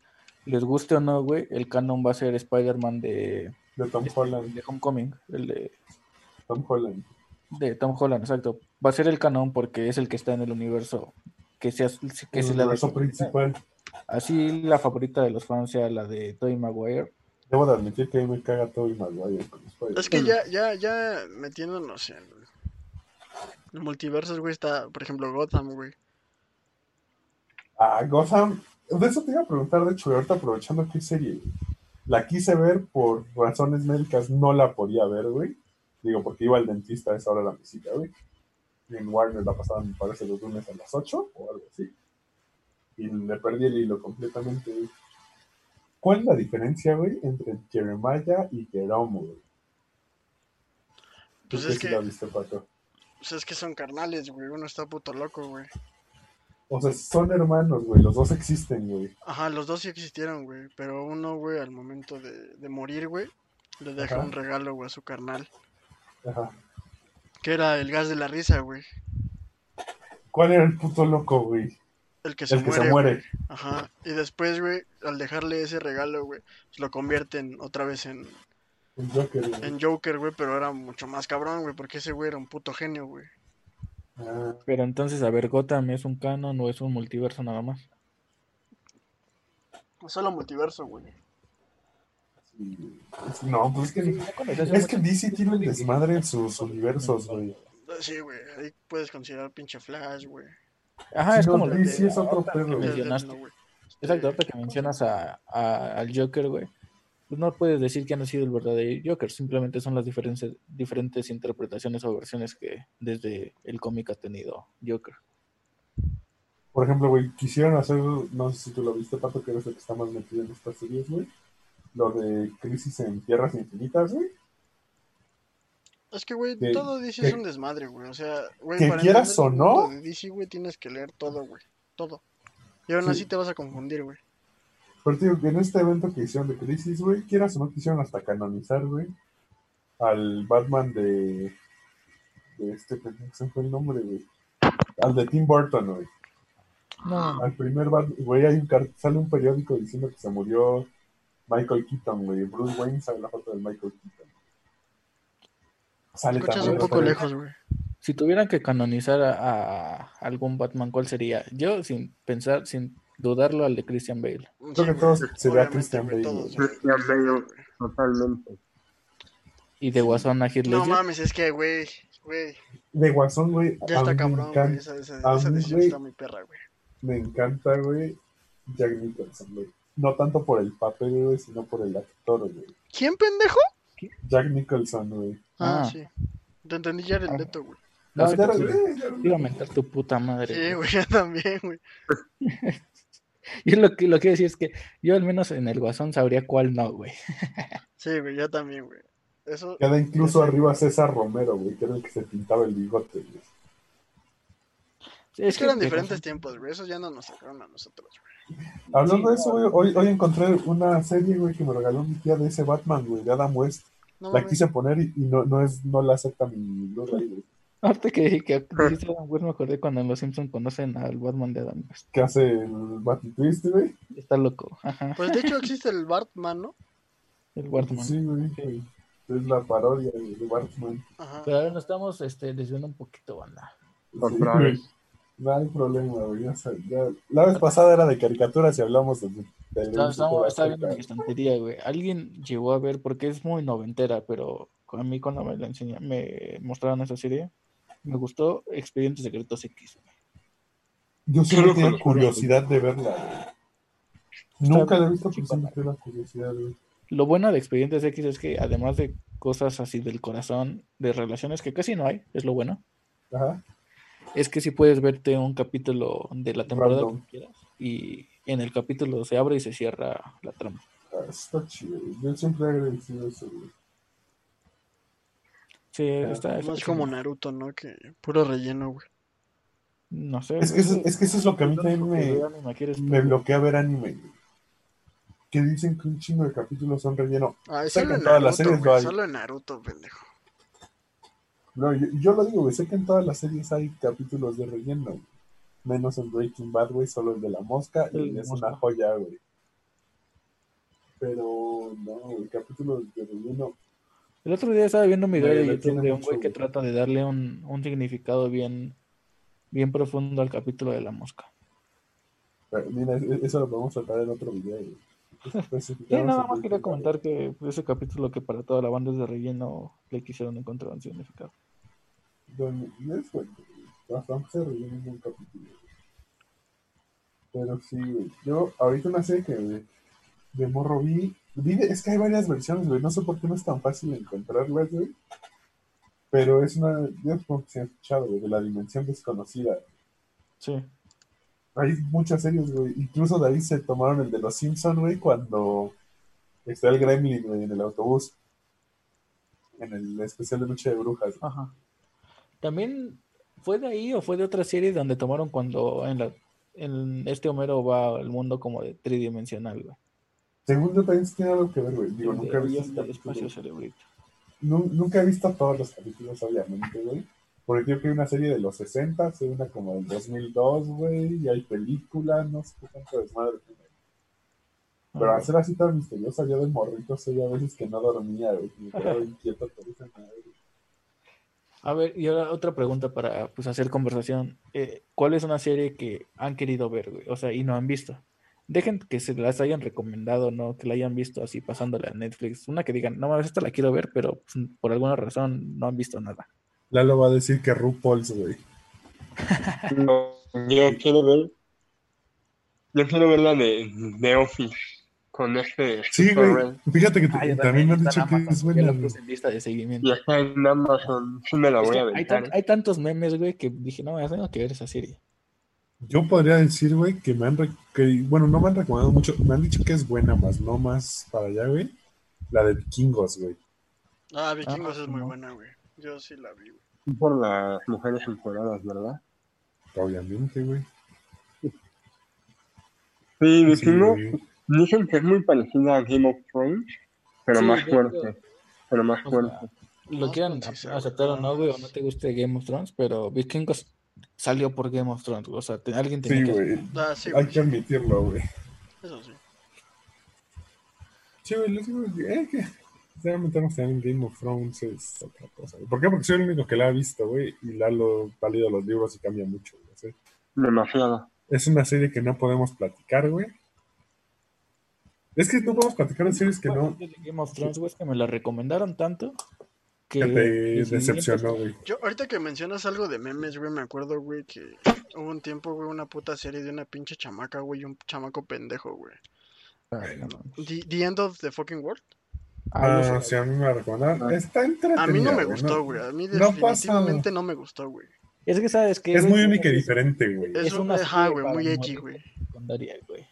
les guste o no, güey, el canon va a ser Spider-Man de, De Tom este, Holland. de Homecoming, el de, Tom Holland. de Tom Holland, exacto. Va a ser el canon porque es el que está en el universo que, sea, que el universo principal. Así la favorita de los fans sea la de Tobey Maguire. Debo de admitir que a mí me caga todo y Maguire con Spider-Man. Es que ya, ya, ya metiéndonos en en multiversos, güey, está, por ejemplo, Gotham, güey. Ah, Gotham. De eso te iba a preguntar, de hecho, ahorita aprovechando qué serie. La quise ver por razones médicas, no la podía ver, güey. Digo, porque iba al dentista a esa hora de la visita, güey. Y en Warner la pasaban, me parece, los lunes a las 8 o algo así. Y le perdí el hilo completamente, güey. ¿Cuál es la diferencia, güey, entre Jeremiah y Jerome, güey? ¿Tú Pues qué es que- la viste? Pues es que son carnales, güey. Uno está puto loco, güey. O sea, son hermanos, güey. Los dos existen, güey. Ajá, los dos sí existieron, güey. Pero uno, güey, al momento de, de morir, güey, le deja Ajá. un regalo, güey, a su carnal. Ajá. Que era el gas de la risa, güey. ¿Cuál era el puto loco, güey? El que se El que muere. se muere. güey. Ajá. Y después, güey, al dejarle ese regalo, güey, pues lo convierten otra vez en, El Joker, güey. en Joker, güey. Pero era mucho más cabrón, güey, porque ese güey era un puto genio, güey. Ah, Pero entonces, a ver, Gotham es un canon o es un multiverso nada más. Solo multiverso, güey. sí, No, pues es que, Es es que DC tiene un desmadre en sus universos, güey. Sí, güey. Ahí puedes considerar pinche Flash, güey. Ajá, es Sí, como no, DC de- es otro pedo, güey. mencionaste. No, güey. Exacto, ahorita que mencionas a, a- al Joker, güey. Pues no puedes decir que no ha sido el verdadero Joker, simplemente son las diferentes, diferentes interpretaciones o versiones que desde el cómic ha tenido Joker. Por ejemplo, güey, quisieron hacer, no sé si tú lo viste, Pato, que eres el que está más metido en estas series, güey. Lo de Crisis en Tierras Infinitas, güey. Es que, güey, todo DC que- es un desmadre, güey. O sea, güey, que para quieras o no. De DC, güey, tienes que leer todo, güey. Todo. Y aún Sí. así te vas a confundir, güey. Pero te digo que en este evento que hicieron de Crisis, güey, quieras o no quisieron hasta canonizar, güey, al Batman de. de este, se me fue el nombre, güey. Al de Tim Burton, güey. No, Al primer Batman, güey, hay un sale un periódico diciendo que se murió Michael Keaton, güey. Bruce Wayne sale la foto de Michael Keaton. Sale Escuchas también un poco otra- lejos, güey. si tuvieran que canonizar a, a algún Batman, ¿cuál sería? Yo, sin pensar, sin dudarlo, al de Christian Bale. Creo que todos se ve a Christian Bale, todos. Christian Bale. Totalmente. Y de Guasón a Heath No mames, es que, güey, güey, De Guasón, güey. ya está cabrón, güey. encanta- Esa, esa, a esa mí, decisión está muy perra, güey. Me encanta, güey, Jack Nicholson, güey. No tanto por el papel, güey, sino por el actor, güey. ¿Quién, pendejo? Jack Nicholson, güey. Ah, Ah. sí. Te entendí ya el Ah. Leto, güey. No No, ya ya Iba a mentar tu puta madre. Sí, güey. güey, yo también, güey. Yo lo que, lo que decir es que yo al menos en el Guasón sabría cuál no, güey. Sí, güey, yo también, güey. Eso. Queda incluso arriba. César Romero, güey, que era el que se pintaba el bigote, güey. Es que eran diferentes tiempos, güey. Esos ya no nos sacaron a nosotros, güey. Hablando Sí, de eso, güey, hoy, hoy encontré una serie, güey, que me regaló mi tía de ese Batman, güey, de Adam West. No La quise poner y, y no, no, es, no la acepta mi Blu-ray, güey. Ahorita que, que dijiste Adam West, me acordé cuando en Los Simpsons conocen al Batman de Adam West. Que hace el Batitwist, güey. Está loco. Ajá. Pues de hecho existe el Bartman, ¿no? El Batman. Sí, güey. Es la parodia de Batman. Ajá. Pero ahora nos estamos este, desviando un poquito, banda. Sí. No hay problema, güey. ya sé, ya- La vez pasada era de caricaturas y hablamos de, estaba- estaba viendo mi estantería, güey. Alguien llegó a ver, porque es muy noventera, pero a mí cuando me la enseña, me mostraron esa serie, me gustó Expedientes Secretos X. Yo siempre con- curiosidad de verla. Nunca la he visto, pero siempre tengo la curiosidad, güey. Lo bueno de Expedientes X es que además de cosas así del corazón, de relaciones que casi no hay, es lo bueno, Ajá. es que sí puedes verte un capítulo de la temporada Random. que quieras y en el capítulo se abre y se cierra la trama. Ah, Está chido. Yo siempre he agradecido eso, güey. Sí, está, No está es como chido. Naruto, ¿no? Que puro relleno, güey. No sé. Es que eso, es que eso es lo que a mí lo también me, bloquea ver anime, güey. Que dicen que un chingo de capítulos son relleno. Sé que solo en todas las Naruto, series lo güey. hay. Solo en Naruto, pendejo. No, yo, yo lo digo, güey. Sé que en todas las series hay capítulos de relleno, güey. Menos en Breaking Bad, güey, solo el de la mosca. El Y de es mosca. una joya, güey. Pero, no, güey, capítulos de relleno. El otro día estaba viendo un video Me de YouTube de un güey que trata de darle un, un significado bien, bien profundo al capítulo de la mosca. Pero, mira, e- eso lo podemos tratar en otro video, güey. Sí, nada más quería comentar que pues, ese capítulo que para toda la banda es de relleno le quisieron encontrar un significado. Bastante se rellena en un capítulo. Pero sí. Yo, ahorita una serie que de, de morro vi, es que hay varias versiones, güey. No sé por qué no es tan fácil encontrarlas, güey. Pero es una, yo supongo que se ha escuchado, güey, de la dimensión desconocida. Sí. Hay muchas series, güey. Incluso de ahí se tomaron el de los Simpson, güey, cuando está el Gremlin, güey, en el autobús. En el especial de Noche de Brujas. Ajá. También fue de ahí o fue de otra serie donde tomaron cuando en la en este Homero va al mundo como de tridimensional, güey. Según yo también tiene algo que ver, güey. Digo, El nunca he visto del espacio cerebrito. Nu- Nunca he visto todos los capítulos, obviamente, güey. Porque creo que hay una serie de los 60, hay una como del 2002, güey, y hay películas, no sé qué tanto desmadre tiene. Pero Ah, al ser así tan misteriosa, yo de morrito soy a veces que no dormía, güey, me quedaba inquieto por esa madre. A ver, y ahora otra pregunta para pues, hacer conversación. Eh, ¿Cuál es una serie que han querido ver, güey? O sea, y no han visto. Dejen que se las hayan recomendado, ¿no? Que la hayan visto así pasándole a Netflix. Una que digan, no mames, esta la quiero ver, pero pues, por alguna razón no han visto nada. Lalo va a decir que RuPaul's, güey. No, yo quiero ver. Yo quiero ver la de, de Office con este. Sí, güey. Fíjate que Ah, también me han dicho que es buena, la güey. puse en lista de seguimiento. Y está en Amazon. Sí me la Es voy que a hay, aventar. tan- hay tantos memes, güey, que dije, no, ya tengo que ver esa serie. Yo podría decir, güey, que me han, re- que, bueno, no me han recomendado mucho, me han dicho que es buena, más no más para allá, güey. La de Vikingos, güey. Ah, Vikingos Ah, es muy no. buena, güey. Yo sí la vi, güey. Por las mujeres encuadradas, ¿verdad? Obviamente, güey. Sí, Sí, Vikingo. güey. Dicen que es muy parecida a Game of Thrones, pero Sí, más fuerte. Pero más o fuerte. sea, lo quieran aceptar o no, güey, o no te guste Game of Thrones, pero Vikingos salió por Game of Thrones, o sea, te- alguien tenía Sí, que. Ah, sí, Hay güey. que admitirlo, güey. Eso sí. Sí, güey, les digo, eh, que ya meternos en Game of Thrones es otra cosa. güey. ¿Por qué? Porque soy el único que la ha visto, güey, y Lalo ha leído los libros y cambia mucho, güey. ¿sí? Demasiado. Es una serie que no podemos platicar, güey. Es que no podemos platicar de series que no de Game of Thrones, güey, es que me la recomendaron tanto que te decepcionó, güey. Yo, ahorita que mencionas algo de memes, güey, me acuerdo, güey, que hubo un tiempo, güey, una puta serie de una pinche chamaca, güey, y un chamaco pendejo, güey. Ay, no. The, The End of the Fucking World. Ah, yo Ah, sí, a mí me recomendaron. Está entretenida. A mí no me güey, gustó, güey. A mí no definitivamente no me gustó, güey. Es que sabes que Es muy única y diferente, güey. Es, Es un, una ajá, güey, muy edgy, güey. secundaria, güey.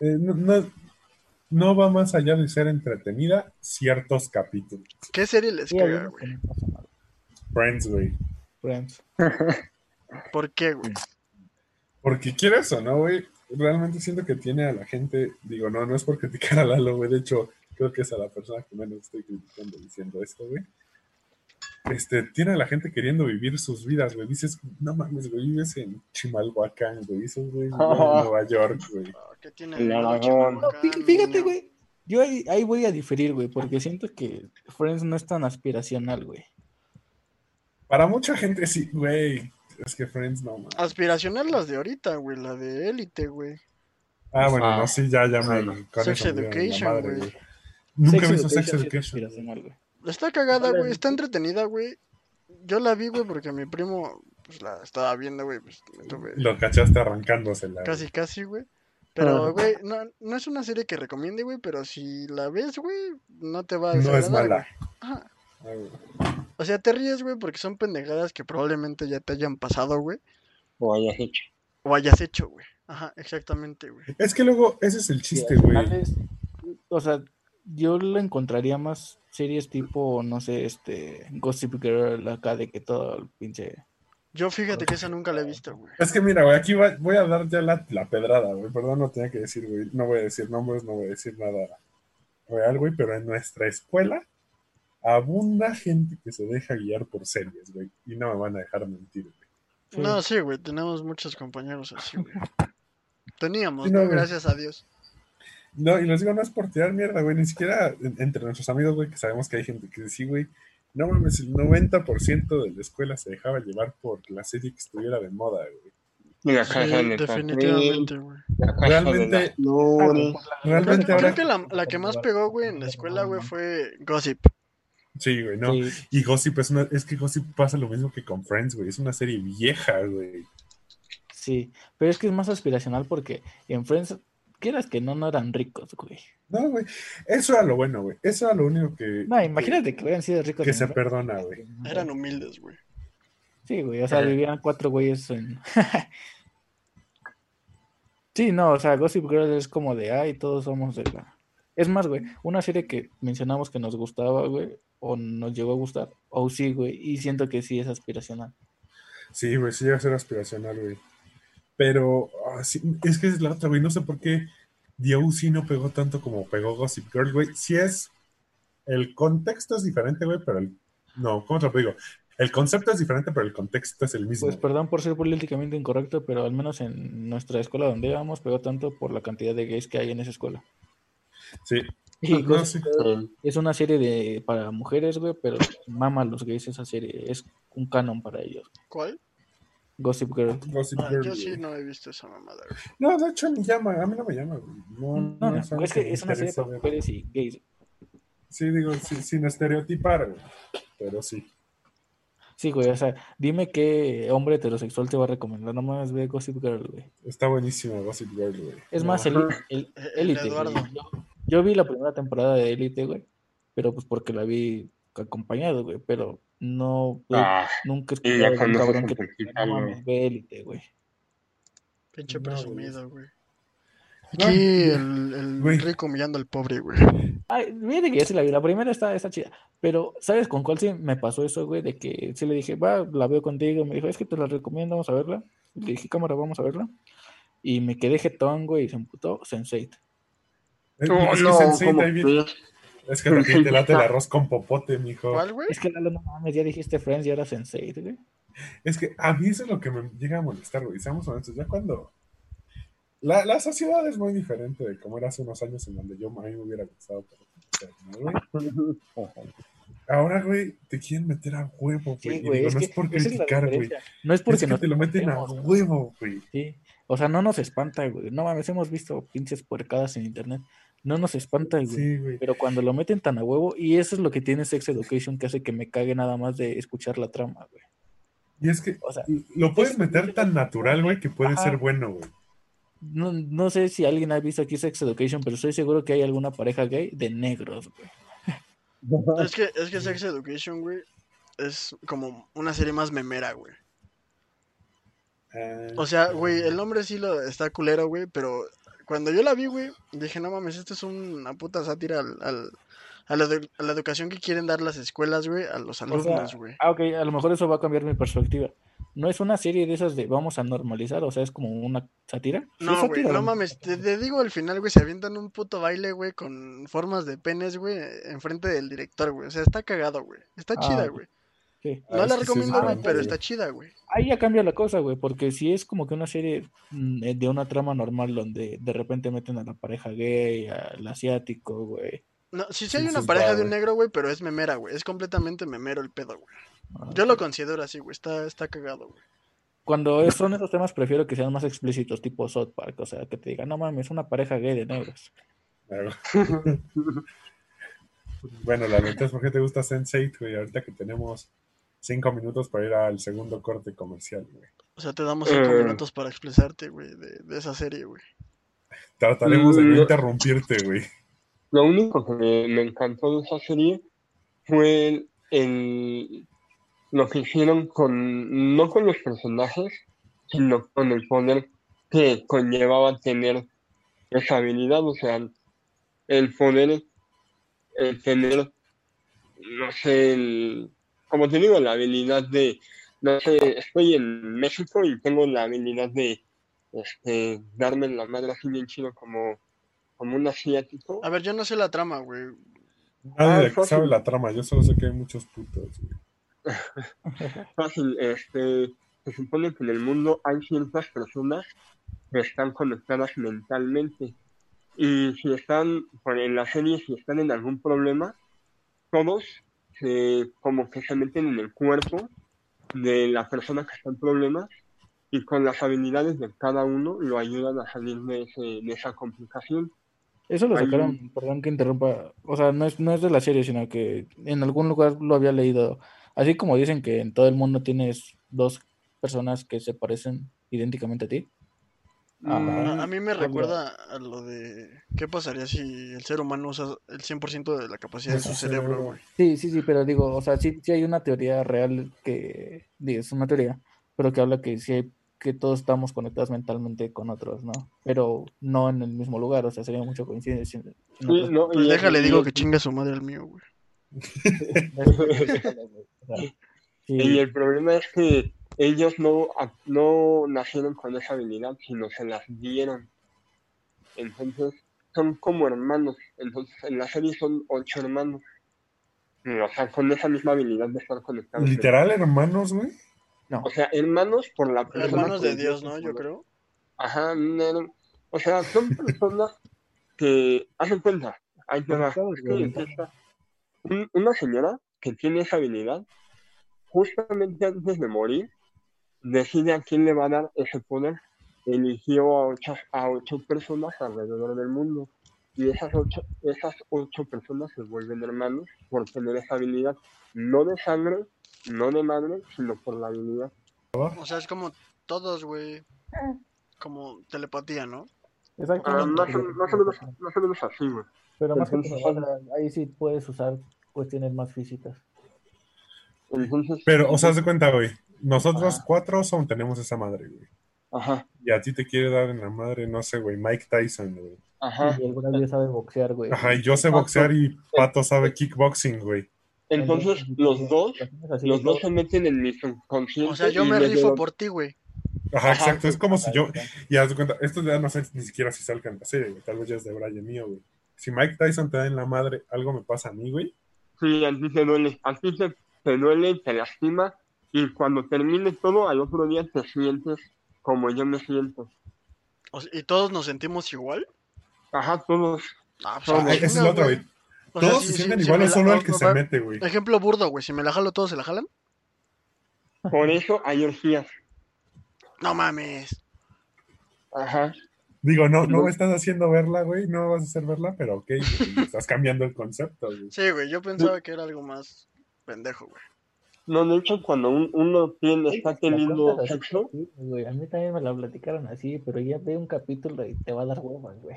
Eh, no, no, no va más allá de ser entretenida ciertos capítulos. ¿Qué serie les Sí, caga, güey? Friends, güey. Friends. ¿Por qué, güey? Porque quieres o no, güey, realmente siento que tiene a la gente, digo, no, no es por criticar a Lalo, güey, de hecho, creo que es a la persona que menos estoy criticando diciendo esto, güey. Este, tiene a la gente queriendo vivir sus vidas, güey. Dices, no mames, güey, vives en Chimalhuacán, güey. Esos güey viven en Nueva York, güey. Ah, ¿Qué tiene El Aragón. No, fíjate, güey. Yo ahí, ahí voy a diferir, güey, porque siento que Friends no es tan aspiracional, güey. Para mucha gente sí, güey. Es que Friends no, man. Aspiracional las de ahorita, güey, la de élite, güey. Ah, bueno, Ah. no, sí, ya, ya me. Bueno. Sex eso Education, güey. Nunca he visto Sex Education. Está cagada, güey, está entretenida, güey. Yo la vi, güey, porque mi primo, pues la estaba viendo, güey, pues Lo cachaste arrancándosela. güey. casi, casi, güey. Pero, Ah. güey, no, no es una serie que recomiende, güey, pero si la ves, güey, no te va a No es mala. Ajá. O sea, te ríes, güey, porque son pendejadas que probablemente ya te hayan pasado, güey, O hayas hecho. o hayas hecho, güey. Ajá, exactamente, güey. Es que luego, ese es el chiste, güey. o sea, yo le encontraría más series tipo, no sé, este, Gossip Girl, acá de que todo el pinche... Yo fíjate que esa nunca la he visto, güey. Es que mira, güey, aquí va- voy a dar ya la, la pedrada, güey. Perdón, no tenía que decir, güey. No voy a decir nombres, no voy a decir nada real, güey. Pero en nuestra escuela abunda gente que se deja guiar por series, güey. Y no me van a dejar mentir, güey. No, sí, güey, tenemos muchos compañeros así, güey. Teníamos, Sí, no. Gracias a Dios. No, y les digo, no es por tirar mierda, güey. Ni siquiera en- entre nuestros amigos, güey, que sabemos que hay gente que sí, güey. No mames, el 90% de la escuela se dejaba llevar por la serie que estuviera de moda, güey. La Sí, definitivamente, güey. Realmente- las flores. Realmente Creo, ahora. creo que la, la que más pegó, güey, en la escuela, güey, fue Gossip. Sí, güey, no. Sí, Y Gossip es una. Es que Gossip pasa lo mismo que con Friends, güey. Es una serie vieja, güey. sí, pero es que es más aspiracional porque en Friends, quieras que no, no eran ricos, güey. No, güey. Eso era lo bueno, güey. Eso era lo único que. No, imagínate que hubieran sido ricos. Que se perdona, güey. Eran humildes, güey. Sí, güey, o sea, vivían cuatro güeyes en... sí, no, o sea, Gossip Girl es como de, ay, todos somos de la... Es más, güey, una serie que mencionamos que nos gustaba, güey, o nos llegó a gustar, o sí, güey, y siento que sí es aspiracional. Sí, güey, sí llega a ser aspiracional, güey. Pero ah, sí, es que es la otra, güey. No sé por qué The O.C. no pegó tanto como pegó Gossip Girl, güey. Sí es. El contexto es diferente, güey, pero el. No, ¿cómo te lo digo? El concepto es diferente, pero el contexto es el mismo. Pues perdón por ser políticamente incorrecto, pero al menos en nuestra escuela donde íbamos pegó tanto por la cantidad de gays que hay en esa escuela. Sí. Y No, Gossip sí. Girl es una serie de para mujeres, güey, pero mama a los gays esa serie, es un canon para ellos. ¿Cuál? Gossip Girl. Gossip Ah, Girl. yo sí no he visto esa mamada. No, de hecho me llama. A mí no me llama, güey. No, No, no, es que es una serie para mujeres y gays. Sí, digo, sí, sin estereotipar, güey. Pero sí. Sí, güey, o sea, dime qué hombre heterosexual te va a recomendar. No mames, ve Gossip Girl, güey. Está buenísimo Gossip Girl, güey. Es No. más, el, el, El Elite, güey. Yo, yo vi la primera temporada de Elite, güey, pero pues porque la vi acompañado, güey, pero no, güey, Ah, nunca he y ya escuchado de un cabrón que no ve Elite, güey. Pinche No, presumido, güey. Aquí el, el güey. rico humillando al pobre, güey. Ay, mire que ya se la vi. La primera está, está chida. Pero, ¿sabes con cuál sí me pasó eso, güey? De que sí le dije, va, la veo contigo. Me dijo, es que te la recomiendo, vamos a verla. Le dije, cámara, vamos a verla. Y me quedé jetón, güey, y se emputó Sense8. Es, no, es que no, Sense8 ¿cómo ahí viene- crees? Es que también te late el arroz con popote, mijo. ¿Cuál, güey? Es que Lalo, no mames, ya dijiste Friends y ahora Sense8, güey. Es que a mí eso es lo que me llega a molestar, güey. Seamos honestos, ya cuando. La, la sociedad es muy diferente de como era hace unos años en donde yo a mí me hubiera gustado. Pero. Ahora, güey, te quieren meter a huevo, güey. Sí, y güey, digo, es no que es por criticar, güey. No es porque Es que nos te lo meten a huevo, güey. Sí. O sea, no nos espanta, güey. No mames, hemos visto pinches puercadas en internet. No nos espanta, güey. Sí, güey. Pero cuando lo meten tan a huevo, y eso es lo que tiene Sex Education, que hace que me cague nada más de escuchar la trama, güey. Y es que O sea, lo puedes es- meter tan natural, güey, que puede Ajá. ser bueno, güey. no, no sé si alguien ha visto aquí Sex Education, pero estoy seguro que hay alguna pareja gay de negros, güey. Es que, es que Sex Education, güey, es como una serie más memera, güey. Ah, O sea, güey, el nombre sí lo está culero, güey, pero cuando yo la vi, güey, dije, no mames, esto es una puta sátira al, al- a, la edu- a la educación que quieren dar las escuelas, güey, a los O sea, alumnos, güey. ah, ok, a lo mejor eso va a cambiar mi perspectiva. No es una serie de esas de vamos a normalizar, o sea, es como una sátira. No, güey, no mames, te, te digo al final, güey, se avientan un puto baile, güey, con formas de penes, güey, enfrente del director, güey. O sea, está cagado, güey. Está Ah, chida, güey. Sí. Ah, No es la recomiendo, güey, pero está chida, güey. Ahí ya cambia la cosa, güey, porque si es como que una serie mm, eh, de una trama normal donde de repente meten a la pareja gay, al asiático, güey. No, sí, sí hay una pareja de un negro, güey, pero es memera, güey. Es completamente memero el pedo, güey. Ah, Yo lo considero así, güey. Está, está cagado, güey. cuando son esos temas prefiero que sean más explícitos, tipo South Park, o sea, que te digan, no mames, es una pareja gay de negros. Claro. bueno, la neta es porque te gusta Sense8, güey. Ahorita que tenemos cinco minutos para ir al segundo corte comercial, güey. O sea, te damos cinco Eh. minutos para expresarte, güey, de, de esa serie, güey. Trataremos de no Mm. interrumpirte, güey. Lo único que me, me encantó de esa serie fue el, el- lo que hicieron con, no con los personajes, sino con el poder que conllevaba tener esa habilidad, o sea, el poder, el tener, no sé, el- como te digo, la habilidad de, no sé, estoy en México y tengo la habilidad de este, darme en la madre así bien chido como, como un asiático. A ver, yo no sé la trama, güey. Nadie Ah, sabe la trama, yo solo sé que hay muchos putos, güey. fácil, este, se supone que en el mundo hay ciertas personas que están conectadas mentalmente. Y si están, por en la serie, si están en algún problema, todos se, como que se meten en el cuerpo de la persona que está en problemas y con las habilidades de cada uno lo ayudan a salir de, ese, de esa complicación. Eso lo sacaron, perdón que interrumpa, o sea, no es, no es de la serie, sino que en algún lugar lo había leído. Así como dicen que en todo el mundo tienes dos personas que se parecen idénticamente a ti. Ah, A, a mí me recuerda a lo de qué pasaría si el ser humano usa el 100% de la capacidad de su cerebro, güey. Sí, sí, sí, pero digo, o sea, sí, sí hay una teoría real que, digo, es una teoría, pero que habla que sí hay, que todos estamos conectados mentalmente con otros, ¿no? Pero no en el mismo lugar, o sea, sería mucho coincidencia. en- en Sí, no, Pues y- déjale, y- digo que chinga su madre al mío, güey. O sea, sí, Y el problema es que ellos no, no nacieron con esa habilidad, sino se las dieron. Entonces, son como hermanos. Entonces, en la serie son ocho hermanos. O sea, con esa misma habilidad de estar conectados. Literal, hermanos, güey. no. O sea, hermanos por la persona Hermanos de Dios, ¿no? Yo creo. Ajá, no, o sea, son personas que hacen cuenta. Empieza- un- una señora que tiene esa habilidad, justamente antes de morir, decide a quién le va a dar ese poder. Eligió a ocho, a ocho personas alrededor del mundo. Y esas ocho, esas ocho personas se vuelven hermanos por tener esa habilidad. No de sangre, no de madre, sino por la habilidad. O sea, es como todos, güey. Como telepatía, ¿no? Exacto. Ah, más, o, más o menos, más o menos así, güey. Pero más que Entonces, sea, ahí sí puedes usar cuestiones más físicas. Entonces, Pero, o sea, haz de cuenta, güey. Nosotros Ajá. cuatro son, tenemos esa madre, güey. ajá, Y a ti te quiere dar en la madre, no sé, güey, Mike Tyson, güey. ajá. Y alguna vez sabe boxear, güey. Ajá, y yo sé boxear y Pato sabe kickboxing, güey. Entonces, los dos, Así los dos se meten en mi subconsciente. O sea, yo me rifo por ti, güey. Ajá, Ajá, exacto. Es como si yo. Y haz de cuenta, esto ya no sé ni siquiera si salga en la serie, güey. Tal vez ya es de Brian mío, güey. Si Mike Tyson te da en la madre, algo me pasa a mí, güey. Sí, a ti te duele, a ti te, te duele, te lastima, y cuando termine todo, al otro día te sientes como yo me siento. ¿Y todos nos sentimos igual? Ajá, todos. Ah, pues, la esa es la otra, güey. O Todos si- se si- sienten si igual, es la- solo el que se mete, güey. Ejemplo burdo, güey. Si me la jalo, ¿todos se la jalan? Por eso hay orgías. No mames. Ajá. Digo, no, no No. me estás haciendo verla, güey. No me vas a hacer verla, pero ok, güey, estás cambiando el concepto, güey. Sí, güey. Yo pensaba que era algo más pendejo, güey. No, de hecho, cuando un- uno tiene, está teniendo así, sexo, sí, güey. A mí también me la platicaron así, pero ya ve un capítulo y te va a dar huevas, güey.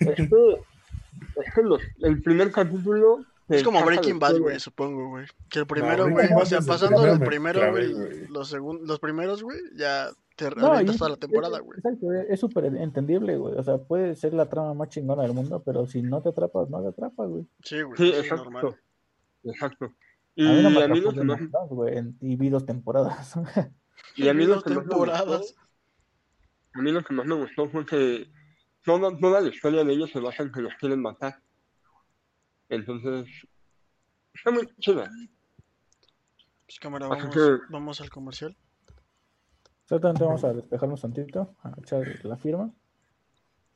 es que, es que los- el primer capítulo... Es como Breaking Bad, güey, supongo, güey. Que el primero, güey, o sea, pasando primero del me primero, güey, los, segun- los primeros, güey, ya te No, revientas y- toda la temporada, güey. Exacto, es súper entendible, güey. O sea, puede ser la trama más chingona del mundo, pero si no te atrapas, no te atrapas, güey. Sí, güey, Sí, eso es exacto. normal. Exacto. A mí no Y me a mí que más güey, en- y vi dos temporadas. Y a mí dos más temporadas. gustó, a mí lo que más me gustó fue que toda, toda la historia de ellos se basa en que los quieren matar. Entonces, está muy chida. Pues cámara, vamos, que- vamos al comercial. Exactamente, vamos a despejarnos tantito, a echar la firma.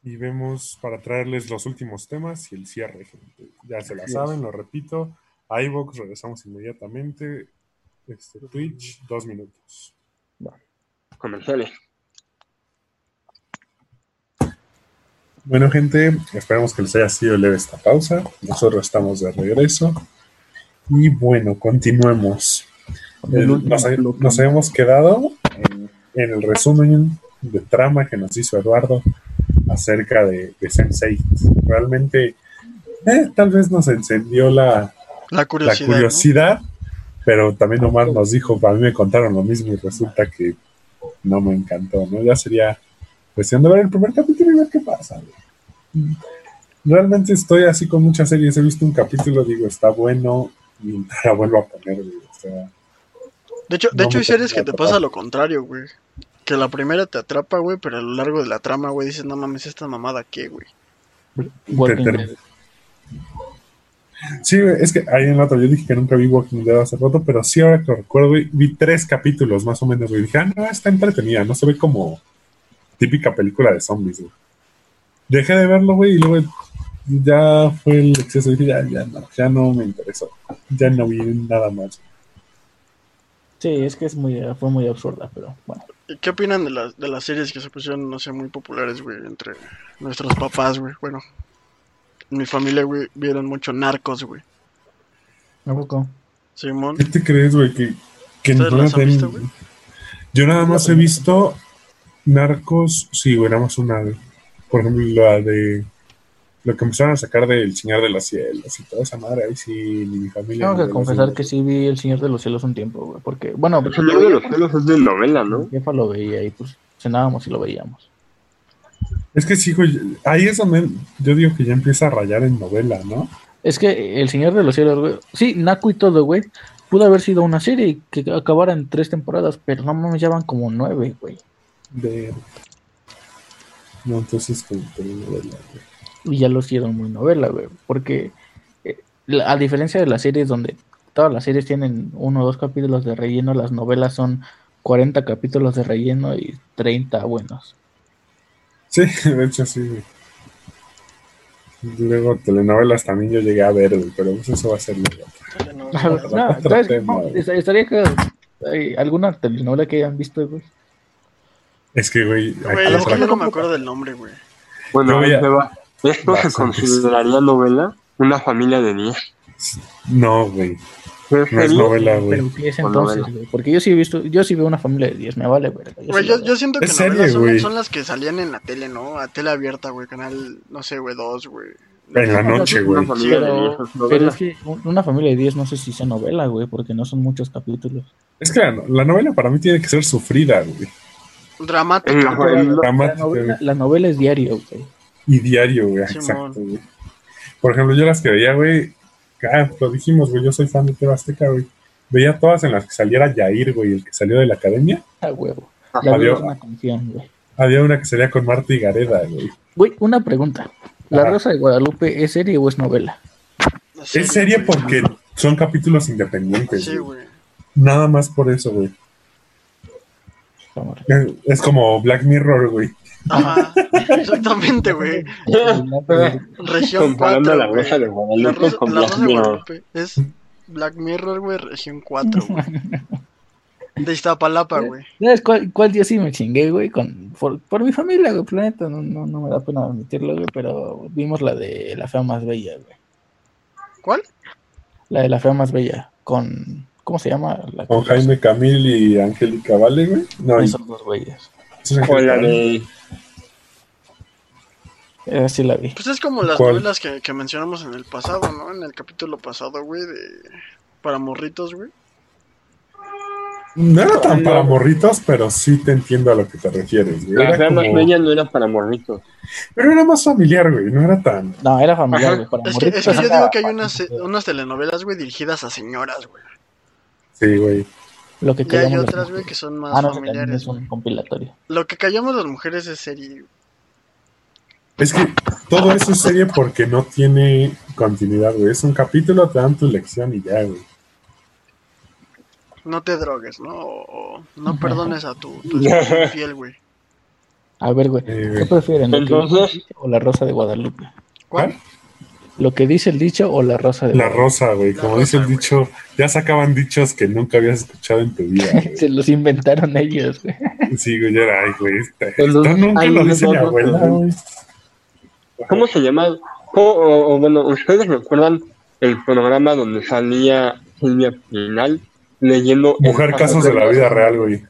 Y vemos para traerles los últimos temas y el cierre, gente. Ya se la Así saben, es. lo repito. iVoox, regresamos inmediatamente. Este, Twitch, dos minutos. comerciales. Bueno, gente, esperamos que les haya sido leve esta pausa. Nosotros estamos de regreso. Y bueno, continuemos. Nos, nos habíamos quedado en, en el resumen de trama que nos hizo Eduardo acerca de, de Sense8. Realmente, eh, tal vez nos encendió la, La la curiosidad. ¿no? curiosidad, pero también Omar nos dijo, a mí me contaron lo mismo y resulta que no me encantó, ¿no? Ya sería cuestión de ver el primer capítulo y ver qué pasa. güey. Realmente estoy así con muchas series, he visto un capítulo, digo, está bueno, y la vuelvo a poner, güey, o sea, De hecho, de No hecho hay series que te pasa lo contrario, güey. Que la primera te atrapa, güey, pero a lo largo de la trama, güey, dices, no mames, esta mamada qué, güey. Te-. Sí, güey, es que hay en otro, yo dije que nunca vi Walking Dead hace rato, pero sí ahora que recuerdo, vi tres capítulos más o menos, güey. Dije, ah, no, está entretenida, no se ve como típica película de zombies, güey. Dejé de verlo, güey, y luego ya fue el exceso, dije, ya, ya no, ya no me interesó. Ya no vi nada más. Sí, es que es muy, fue muy absurda, pero bueno. ¿Y ¿Qué opinan de las, de las series que se pusieron, no sé, muy populares, güey, entre nuestros papás, güey? Bueno, en mi familia, güey, vieron mucho Narcos, güey. ¿A poco? Simón. ¿Qué te crees, güey? Que, que ¿Ustedes no las den- visto, güey? Yo nada más he visto Narcos, sí, güey, nada más una, güey. Por ejemplo, la de lo que empezaron a sacar del Señor de los Cielos y toda esa madre, ahí sí, ni mi familia. Tengo que confesar que sí vi El Señor de los Cielos un tiempo, güey. Porque, bueno, El Señor de los Cielos es de novela, ¿no? mi jefa lo veía y pues cenábamos y lo veíamos. Es que sí, güey, ahí es donde yo digo que ya empieza a rayar en novela, ¿no? Es que El Señor de los Cielos, güey. Sí, Naku y todo, güey. Pudo haber sido una serie que acabara en tres temporadas, pero no mames, ya van como nueve, güey. De... No, entonces como que novela, güey. Y ya lo hicieron muy novela, güey. Porque eh, a diferencia de las series donde todas las series tienen uno o dos capítulos de relleno, las novelas son 40 capítulos de relleno y 30 buenos. Sí, de hecho sí, güey. Luego telenovelas también yo llegué a ver, güey, pero pues eso va a ser luego. No, tema, No, est- estaría que hay alguna telenovela que hayan visto, güey. Es que, güey, a lo es mejor no me acuerdo del nombre, güey. Bueno, ¿esto se consideraría novela? Una familia de 10. No, güey, ¿Qué no es novela, güey. Pero ¿qué es O entonces, güey? Porque yo sí he visto, yo sí veo una familia de 10, me vale, verga. yo sí yo, la yo siento que Es serie, novelas son, las que salían en la tele, ¿no? A tele abierta, güey, canal, no sé, güey, 2, güey. En la noche, güey. familia de 10 Pero, es pero novela. es que un- una familia de 10 no sé si sea novela, güey, porque no son muchos capítulos. Es que la, la novela para mí tiene que ser sufrida, güey. Dramática. En la- la- Dramática, novela, la novela es diario, güey. Y diario, güey, Simón. exacto, güey. Por ejemplo, yo las que veía, güey, ah, lo dijimos, güey, yo soy fan de TV Azteca, güey. Veía todas en las que saliera Yair, güey, el que salió de la academia. A huevo. Ajá. La es una canción, güey. Había una que salía con Marta y Gareda, güey. Güey, una pregunta. ¿La. Rosa de Guadalupe es serie o es novela? La Es serie güey. porque son capítulos independientes, Sí, güey. güey. Nada más por eso, güey. Es como Black Mirror, güey. Ajá, exactamente, güey. Región Comparando 4, la güey. Rosa de La Guadalupe Rosa, con la Black Rosa de Mirror. Guadalupe es Black Mirror, güey, región 4, güey. De Iztapalapa, güey. ¿Sabes cuál, cuál yo sí me chingué, güey? Con, por, por mi familia, güey, planeta. No, no, no me da pena admitirlo, güey, pero vimos la de La Fea Más Bella, güey. ¿Cuál? La de La Fea Más Bella, con... ¿Cómo se llama? La Con Jaime Camil y Angélica Vale, güey. No, Esos dos güeyes. ¿sí es O la de. La vi. Pues es como las ¿Cuál? novelas que, que mencionamos en el pasado, ¿no? En el capítulo pasado, güey, de... Para morritos, güey. No era tan para morritos, pero sí te entiendo a lo que te refieres, güey. La Era más como- bella no era para morritos. Pero era más familiar, güey. No era tan. No, era familiar, güey. Para Es que, es que yo digo que hay unas, eh, unas telenovelas, güey, dirigidas a señoras, güey. Sí, güey. Lo que Y hay callamos las otras, güey, mujeres. que son más Ah, no, familiares. es un compilatorio. Lo que callamos las mujeres es serie. Es que todo eso es serie porque no tiene continuidad, güey. Es un capítulo, te dan tu lección y ya, güey. No te drogues, ¿no? O, no perdones a tu, tu infiel, güey. A ver, güey. Eh, ¿Qué prefieren? ¿Lo que Entonces- dice el dicho o la Rosa de Guadalupe? ¿Cuál? ¿Lo que dice el dicho o la Rosa de La Guadalupe? rosa, güey. La Como rosa, dice el dicho, ya sacaban dichos que nunca habías escuchado en tu vida. Se los inventaron ellos, güey. Sí, güey, yo era, ay, güey. Esto, nunca ay, lo dice mi abuela, güey. ¿Cómo se llama? ¿Cómo- o, o, bueno, ¿ustedes recuerdan el programa donde salía Silvia Pinal leyendo... Mujer, caso casos de la vida real, güey.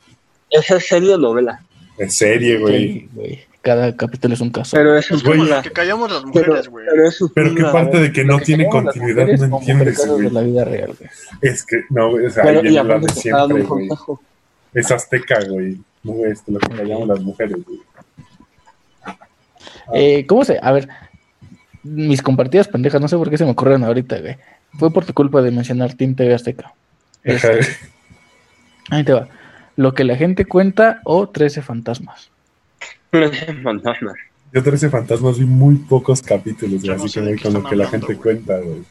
Esa es serie o novela. En serie, güey. Sí, güey. Cada capítulo es un caso. Pero eso Es es como Güey. lo que callamos las pero, mujeres, güey. pero eso es Pero qué una- parte de que no que tiene continuidad, no entiendes, güey. de la vida real, güey. Es que, no, o sea, Pero, ahí y en la de siempre, güey. Es azteca, güey. No, este, lo que callamos las mujeres, güey. Eh, ¿Cómo se? A ver, mis compartidas pendejas, no sé por qué se me ocurren ahorita, güey. Fue por tu culpa de mencionar Team TV Azteca. Este, ahí te va. Lo que la gente cuenta o 13 fantasmas. Fantasmas. Yo 13 fantasmas vi muy pocos capítulos, güey, no así que de voy con lo que la hablando, gente güey. cuenta, güey.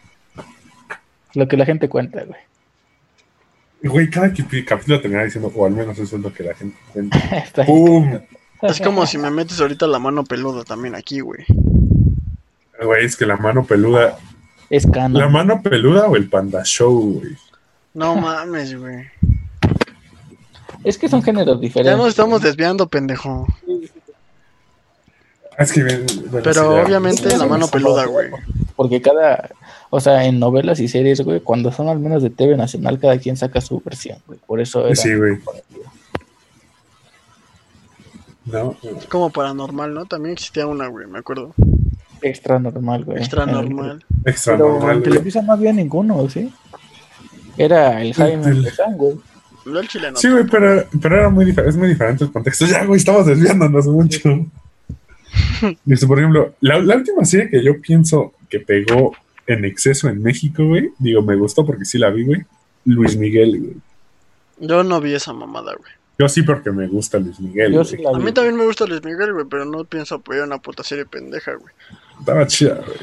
Lo que la gente cuenta, güey. Güey, cada capítulo terminaba diciendo, o al menos eso es lo que la gente cuenta. Está ahí. ¡Pum! Es como si me metes ahorita la mano peluda también aquí, güey. Güey, es que la mano peluda. Es canon. ¿La mano peluda o el panda show, güey? No mames, güey. Es que son géneros diferentes. Ya nos estamos desviando, pendejo. Es que, bueno, Pero sí, obviamente Sí, la mano peluda, güey. Porque cada, o sea, en novelas y series, güey, cuando son al menos de TV Nacional, cada quien saca su versión, güey. Por eso era Sí, güey. No, Es como paranormal, ¿no? También existía una, güey, me acuerdo. extra normal, güey. Extra En el- normal. extra Pero normal, en. Televisa no había ninguno, ¿sí? Era el Jaime El- güey. No el chileno. Sí, güey, pero, pero era muy diferente, es muy diferente el contexto. Ya, güey, estamos desviándonos mucho. Dice, por ejemplo, la, la última serie que yo pienso que pegó en exceso en México, güey, digo, me gustó porque sí la vi, güey, Luis Miguel, güey. Yo no vi esa mamada, güey. Yo sí porque me gusta Luis Miguel, Yo güey. sí la A mí también me gusta Luis Miguel, güey, pero no pienso apoyar una puta serie pendeja, güey. Estaba chida, güey.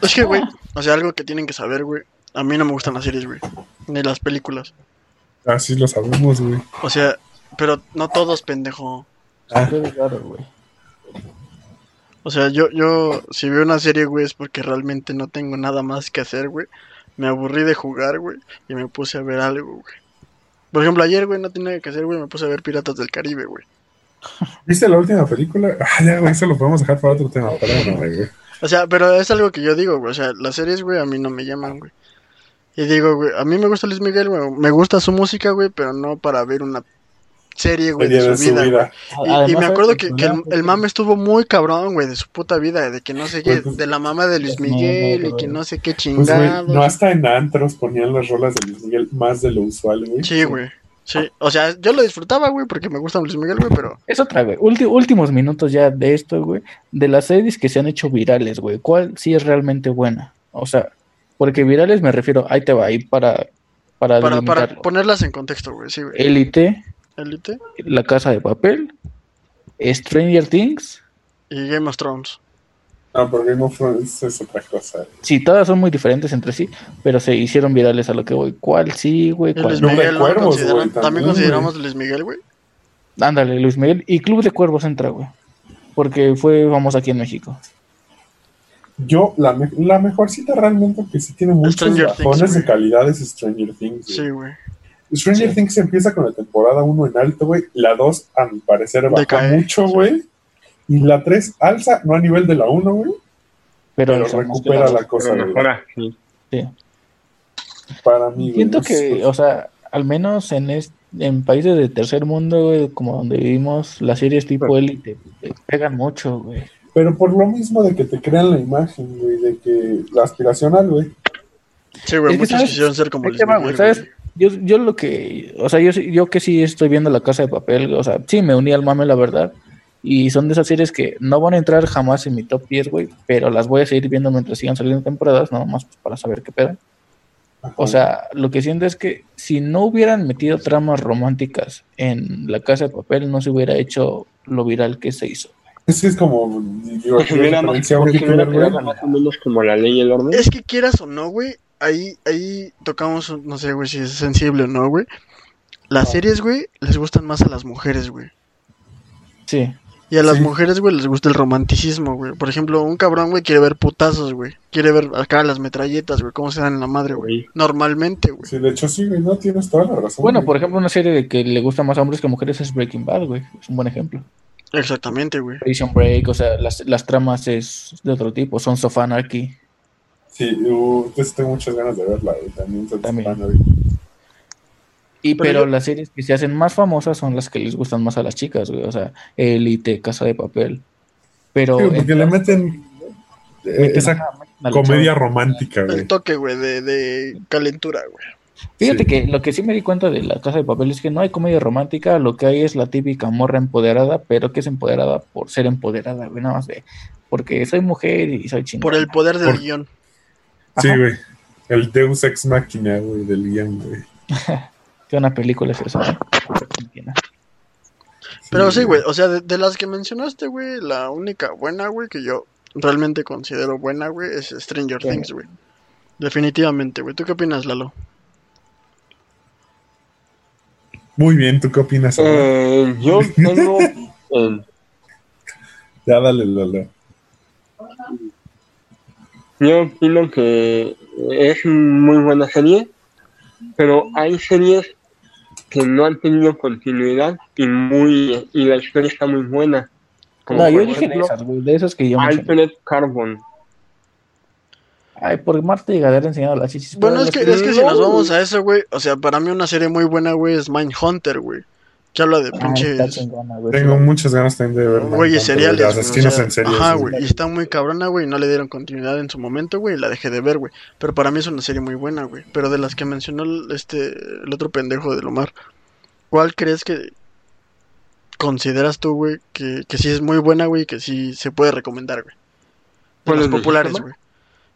Es que, güey, o sea, algo que tienen que saber, güey. A mí no me gustan las series, güey. Ni las películas. Así lo sabemos, güey. O sea, pero no todos, pendejo. Ah, güey. O sea, yo, yo, si veo una serie, güey, es porque realmente no tengo nada más que hacer, güey. Me aburrí de jugar, güey, y me puse a ver algo, güey. Por ejemplo, ayer, güey, no tenía nada que hacer, güey, me puse a ver Piratas del Caribe, güey. ¿Viste la última película? Ah, ya, güey, eso lo podemos dejar para otro tema. Perdóname, güey. O sea, pero es algo que yo digo, güey. O sea, las series, güey, a mí no me llaman, güey. Y digo, güey, a mí me gusta Luis Miguel, güey. Me gusta su música, güey, pero no para ver una serie, güey, de su vida, güey. Y, me acuerdo que, el, el mame estuvo muy cabrón, güey, de su puta vida, de que no sé qué, Pues, de la mamá de Luis no, Miguel no, y que no. sé qué Pues, güey, chingados. no hasta en antros ponían las rolas de Luis Miguel más de lo usual, güey. Sí, güey. Sí, o sea, yo lo disfrutaba, güey, porque me gusta Luis Miguel, güey, pero Es otra, güey. Ulti- últimos minutos ya de esto, güey. De las series que se han hecho virales, güey. ¿Cuál sí es realmente buena? O sea, porque virales me refiero, ahí te va, ahí para, para, para, para ponerlas en contexto, güey, sí, güey. Élite, Elite La Casa de Papel, Stranger Things. y Game of Thrones. No, porque Game of Thrones es otra cosa. Sí, todas son muy diferentes entre sí, pero se hicieron virales a lo que voy. ¿Cuál sí, güey? ¿Cuál Luis no? Club de Miguel, ¿no? Cuervos, Consideran- güey, también, también, consideramos Luis Miguel, güey. Ándale, Luis Miguel. Y Club de Cuervos entra, güey. Porque fue famoso aquí en México. Yo, la, me- la mejorcita realmente que sí tiene muchos Stranger Things, bajones de calidad es Stranger Things. güey. Sí, güey. Stranger Sí. Things empieza con la temporada 1 en alto, güey. La 2, a mi parecer, baja Decae, mucho, sí. güey. Y la 3 alza, no a nivel de la 1, güey. Pero, Pero recupera claros. la cosa, mejora, sí. Sí. Para mí, güey. Siento no que, sé. o sea, al menos en, es- en países de tercer mundo, güey, como donde vivimos, las series tipo élite te pegan mucho, güey. Pero por lo mismo de que te crean la imagen, güey. De que la aspiracional, güey. Sí, güey, muchos quisieron ser como Ahí Luis te va, Miguel, güey, ¿sabes? Yo, yo lo que, o sea, yo, sí- yo que sí estoy viendo La Casa de Papel, o sea, sí me uní al mame, la verdad. Y son de esas series que no van a entrar jamás en mi top 10, güey, pero las voy a seguir viendo mientras sigan saliendo temporadas, nada más pues, para saber qué pedo. O sea, lo que siento es que si no hubieran metido tramas románticas en La Casa de Papel, no se hubiera hecho lo viral que se hizo. Es que es como. Digo, más, youtuber, que güey. era más o menos como la ley y el orden. Es que quieras o no, güey, ahí, ahí tocamos, un- no sé, güey, si es sensible o no, güey. Las series, güey, les gustan más a las mujeres, güey. Sí. Y a las Sí. mujeres, güey, les gusta el romanticismo, güey. Por ejemplo, un cabrón, güey, quiere ver putazos, güey. Quiere ver acá las metralletas, güey, cómo se dan en la madre, güey. Normalmente, güey. Sí, de hecho sí, güey, no tienes toda la razón. Bueno, güey. por ejemplo, una serie de que le gusta más a hombres que a mujeres es Breaking Bad, güey. Es un buen ejemplo. Exactamente, güey. Prison Break, o sea, las, las tramas es de otro tipo. Sons of Anarchy. Sí, uh, entonces tengo muchas ganas de verla, güey. También, También. Y Pero pero, yo- las series que se hacen más famosas son las que les gustan más a las chicas, güey. O sea, Elite, Casa de Papel. Pero Sí, porque le meten eh, meten esa la comedia chava. romántica, güey. El toque, güey, de, de calentura, güey. Fíjate Sí. que lo que sí me di cuenta de la Casa de Papel es que no hay comedia romántica, lo que hay es la típica morra empoderada, pero que es empoderada por ser empoderada, güey, nada más de porque soy mujer y soy chingona. Por el poder del Por- guion. Sí, güey. El Deus Ex Machina, güey, del guion, güey. Que una película es eso, ¿no? Pero sí, güey, o sea, de, de las que mencionaste, güey, la única buena, güey, que yo realmente considero buena, güey, es Stranger Sí. Things, güey. Definitivamente, güey. ¿Tú qué opinas, Lalo? Muy bien, ¿tú qué opinas? Eh, yo tengo eh, Ya dale, Lalo. Yo opino que es muy buena serie, pero hay series que no han tenido continuidad y muy y la historia está muy buena. Como No, yo por dije de ejemplo, esas, de esas que yo. Altered Carbon. Ay, por Marta y Gadera enseñando las chichis. Bueno, es que, es que si no, nos vamos a eso, güey, o sea, para mí una serie muy buena, güey, es Mindhunter, güey. Que habla de Ah, pinches chingona, güey. Tengo muchas ganas también de ver. seriales, de güey, o Asesinos sea, en serie. Ajá, sí. güey. Y está muy cabrona, güey, y no le dieron continuidad en su momento, güey, y la dejé de ver, güey. Pero para mí es una serie muy buena, güey. Pero de las que mencionó el- este, el otro pendejo de Omar, ¿cuál crees que consideras tú, güey, que, que sí es muy buena, güey, y que sí se puede recomendar, güey? De ¿Cuál las populares, güey.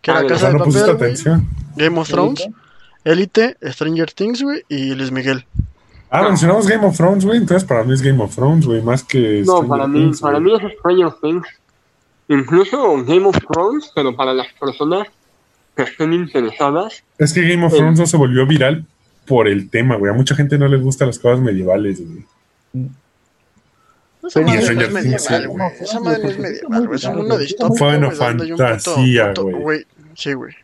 Que Ah, era de O Casa de no pusiste Papel. Game of Thrones, Elite, Stranger Things, güey, y Luis Miguel. Ah, mencionamos Game of Thrones, güey. Entonces para mí es Game of Thrones, güey, más que. No, Stranger para mí, Things, para mí es Stranger Things. Incluso Game of Thrones, pero para las personas que estén interesadas, Es que Game of Thrones no se volvió viral por el tema, güey. A mucha gente no le gustan las cosas medievales, güey. Esa madre no es medieval, sí, güey. Esa madre no es medieval, güey. Es un mundo distópico, fantasía, güey. Sí, güey.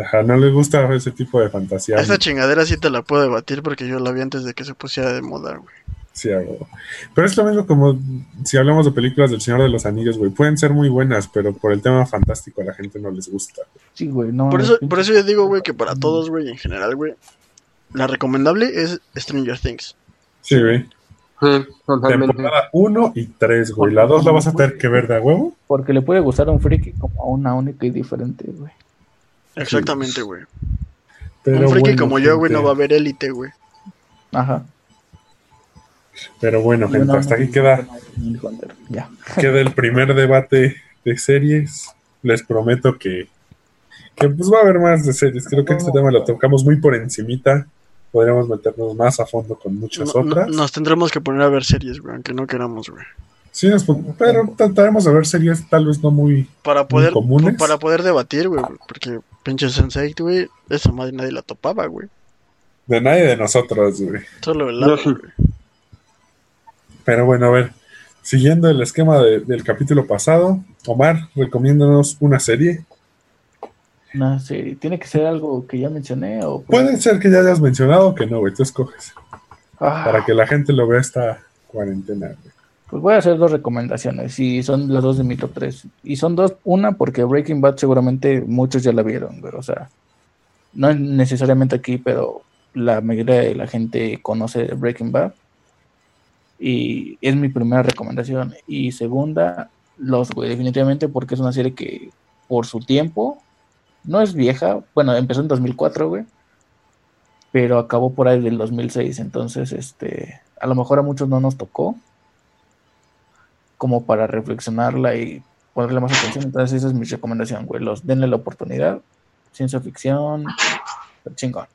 Ajá, no les gusta ese tipo de fantasía. Esta chingadera sí te la puedo debatir porque yo la vi antes de que se pusiera de moda, güey. Sí, hago. Pero es lo mismo como si hablamos de películas del Señor de los Anillos, güey. Pueden ser muy buenas, pero por el tema fantástico a la gente no les gusta. Sí, güey, no. Por eso, por eso yo digo, güey, que para todos, güey, en general, güey, la recomendable es Stranger Things. Sí, güey. sí, totalmente. Temporada 1 y 3, güey. La 2 la vas a tener que ver de a huevo. Porque le puede gustar a un friki como a una única y diferente, güey. Exactamente, güey. Pero Un friki bueno, como yo, güey, no va a ver élite, güey. Ajá. Pero bueno, gente, hasta aquí queda, Ya. queda el primer debate de series. Les prometo que, que pues va a haber más de series. Creo que este tema lo tocamos muy por encimita. Podríamos meternos más a fondo con muchas No- no- otras. nos tendremos que poner a ver series, güey, aunque no queramos, güey. Sí, nos pero trataremos de ver series tal vez no muy... Para poder, comunes? para poder debatir, güey, porque pinche Sensei, güey, esa madre nadie la topaba, güey. De nadie de nosotros, güey. Solo el lado, güey. Pero bueno, a ver, siguiendo el esquema de- del capítulo pasado, Omar, recomiéndanos una serie. Una serie. ¿Tiene que ser algo que ya mencioné o...? Puede ser que ya hayas mencionado o que no, güey, tú escoges. Ah, Para que la gente lo vea esta cuarentena, güey. Pues voy a hacer dos recomendaciones y son las dos de mi top 3. Y son dos, una porque Breaking Bad seguramente muchos ya la vieron, güey. O sea, no es necesariamente aquí, pero la mayoría de la gente conoce Breaking Bad. Y es mi primera recomendación. Y segunda, Los, güey, definitivamente porque es una serie que por su tiempo no es vieja. Bueno, empezó en 2004, güey. Pero acabó por ahí del 2006. Entonces, este, a lo mejor a muchos no nos tocó como para reflexionarla y ponerle más atención. Entonces, esa es mi recomendación, güey. Los denle la oportunidad. Ciencia ficción, chingón.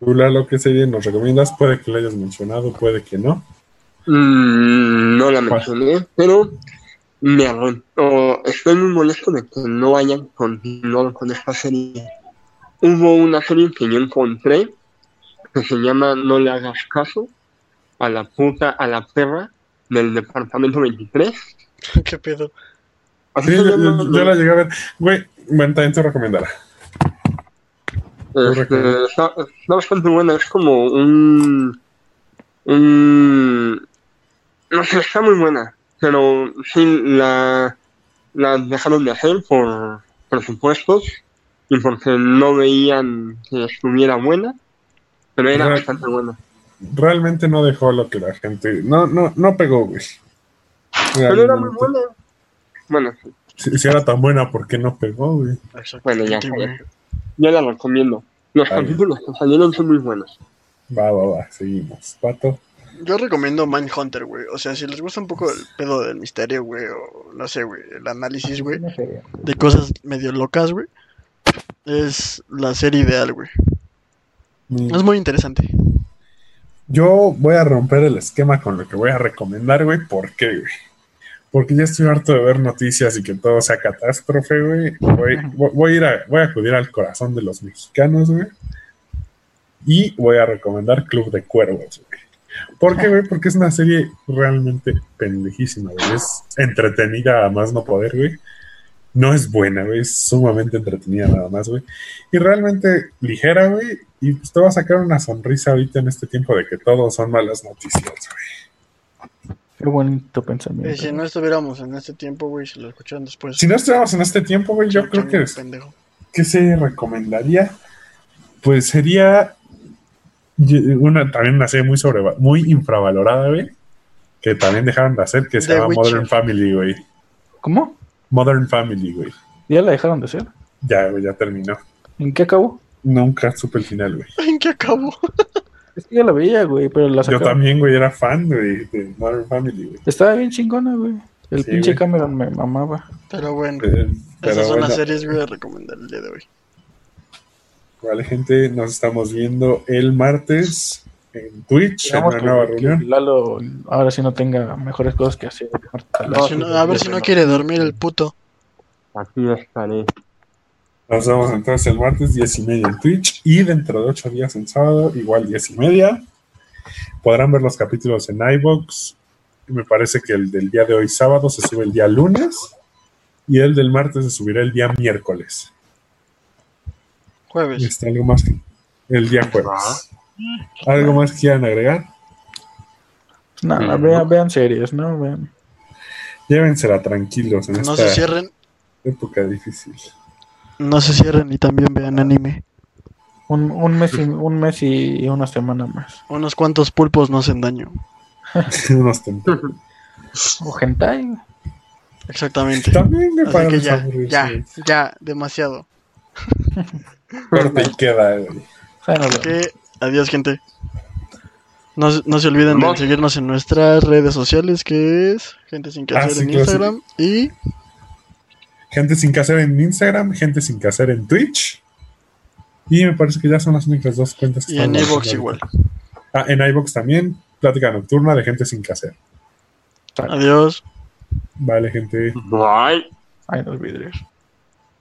Tú, Lalo, ¿qué serie nos recomiendas? Puede que la hayas mencionado, puede que no. Mm, no la mencioné, pero me o estoy muy molesto de que no hayan continuado con esta serie. Hubo una serie que yo encontré que se llama No le hagas caso a la puta, a la perra del departamento 23. ¿Qué pedo? Así Sí, yo, llama, yo- yo la llegué a ver. Güey, bueno, también te recomendará. Este, está, está bastante buena, es como un, un... No sé, está muy buena, pero sí la, la dejaron de hacer por presupuestos y porque no veían que estuviera buena, pero era Ajá. bastante buena. Realmente no dejó lo que la gente. No, no, no pegó, güey. Pero era muy buena. Bueno, sí, Si, si era tan buena, ¿por qué no pegó, güey? bueno, ya, ya la recomiendo. Los capítulos que salieron son muy buenos. Va, va, va, seguimos. Pato. Yo recomiendo Mindhunter, güey. O sea, si les gusta un poco el pedo del misterio, güey, o no sé, güey, el análisis, güey, de cosas medio locas, güey, es la serie ideal, güey. Mm, Es muy interesante. Yo voy a romper el esquema con lo que voy a recomendar, güey. ¿Por qué, güey? Porque ya estoy harto de ver noticias y que todo sea catástrofe, güey. Voy, voy- voy a ir a, voy a acudir al corazón de los mexicanos, güey. Y voy a recomendar Club de Cuervos, güey. ¿Por qué, güey? Porque es una serie realmente pendejísima, güey. Es entretenida a más no poder, güey. No es buena, güey. Es sumamente entretenida nada más, güey. Y realmente ligera, güey. Y pues te va a sacar una sonrisa ahorita en este tiempo de que todo son malas noticias, güey. Qué bonito Y pensamiento. si no estuviéramos en este tiempo, güey, si lo escucharan después. Si no estuviéramos en este tiempo, güey, yo creo que, Pendejo. que se recomendaría, pues sería una, también una serie muy sobre, muy infravalorada, güey, que también dejaron de hacer, que se The llama Witcher. Modern Family, güey. ¿Cómo? Modern Family, güey. ¿Ya la dejaron de hacer? Ya, güey, ya terminó. ¿En qué acabó? Nunca supe el final, güey. ¿En qué acabó? Es que ya la veía, güey, pero la Yo también, güey, era fan, güey, de Modern Family, güey. Estaba bien chingona, güey. El Sí, pinche güey. Cameron me mamaba. Pero bueno, Eh, Pero esas son bueno, las series, güey, a recomendar el día de hoy. vale, gente, nos estamos viendo el martes en Twitch, en una que- nueva que reunión. Lalo ahora sí no tenga mejores cosas que hacer. No, Si no- a ver si no quiere dormir el puto. Aquí estaré. Nos vemos entonces el martes 10 y media en Twitch y dentro de 8 días en sábado, igual 10 y media. Podrán ver los capítulos en iBox. Me parece que el del día de hoy sábado se sube el día lunes y el del martes se subirá el día miércoles. Jueves. Este, algo más que el día jueves. ¿Algo más que quieran agregar? Nada, Mm. vean, vean series, ¿no? Vean. Llévensela tranquilos en No esta se cierren, época difícil. No se cierren y también vean anime. Un, un mes y, un mes y una semana más. Unos cuantos pulpos no hacen daño. Unos. O hentai. Exactamente. También me Así parece que ya, ya, ya, demasiado. Corte y queda, güey. Bueno, Así que, adiós, gente. No, se- no se olviden de seguirnos en nuestras redes sociales, que es Gente Sin Que Ah, Hacer sí, en sí. Instagram y Gente sin que hacer en Instagram, gente sin que hacer en Twitch. Y me parece que ya son las únicas dos cuentas que Y en haciendo igual. Ah, en iVoox también, plática nocturna de gente sin que hacer. Adiós. Vale, gente. Bye. Ay, los vidrios.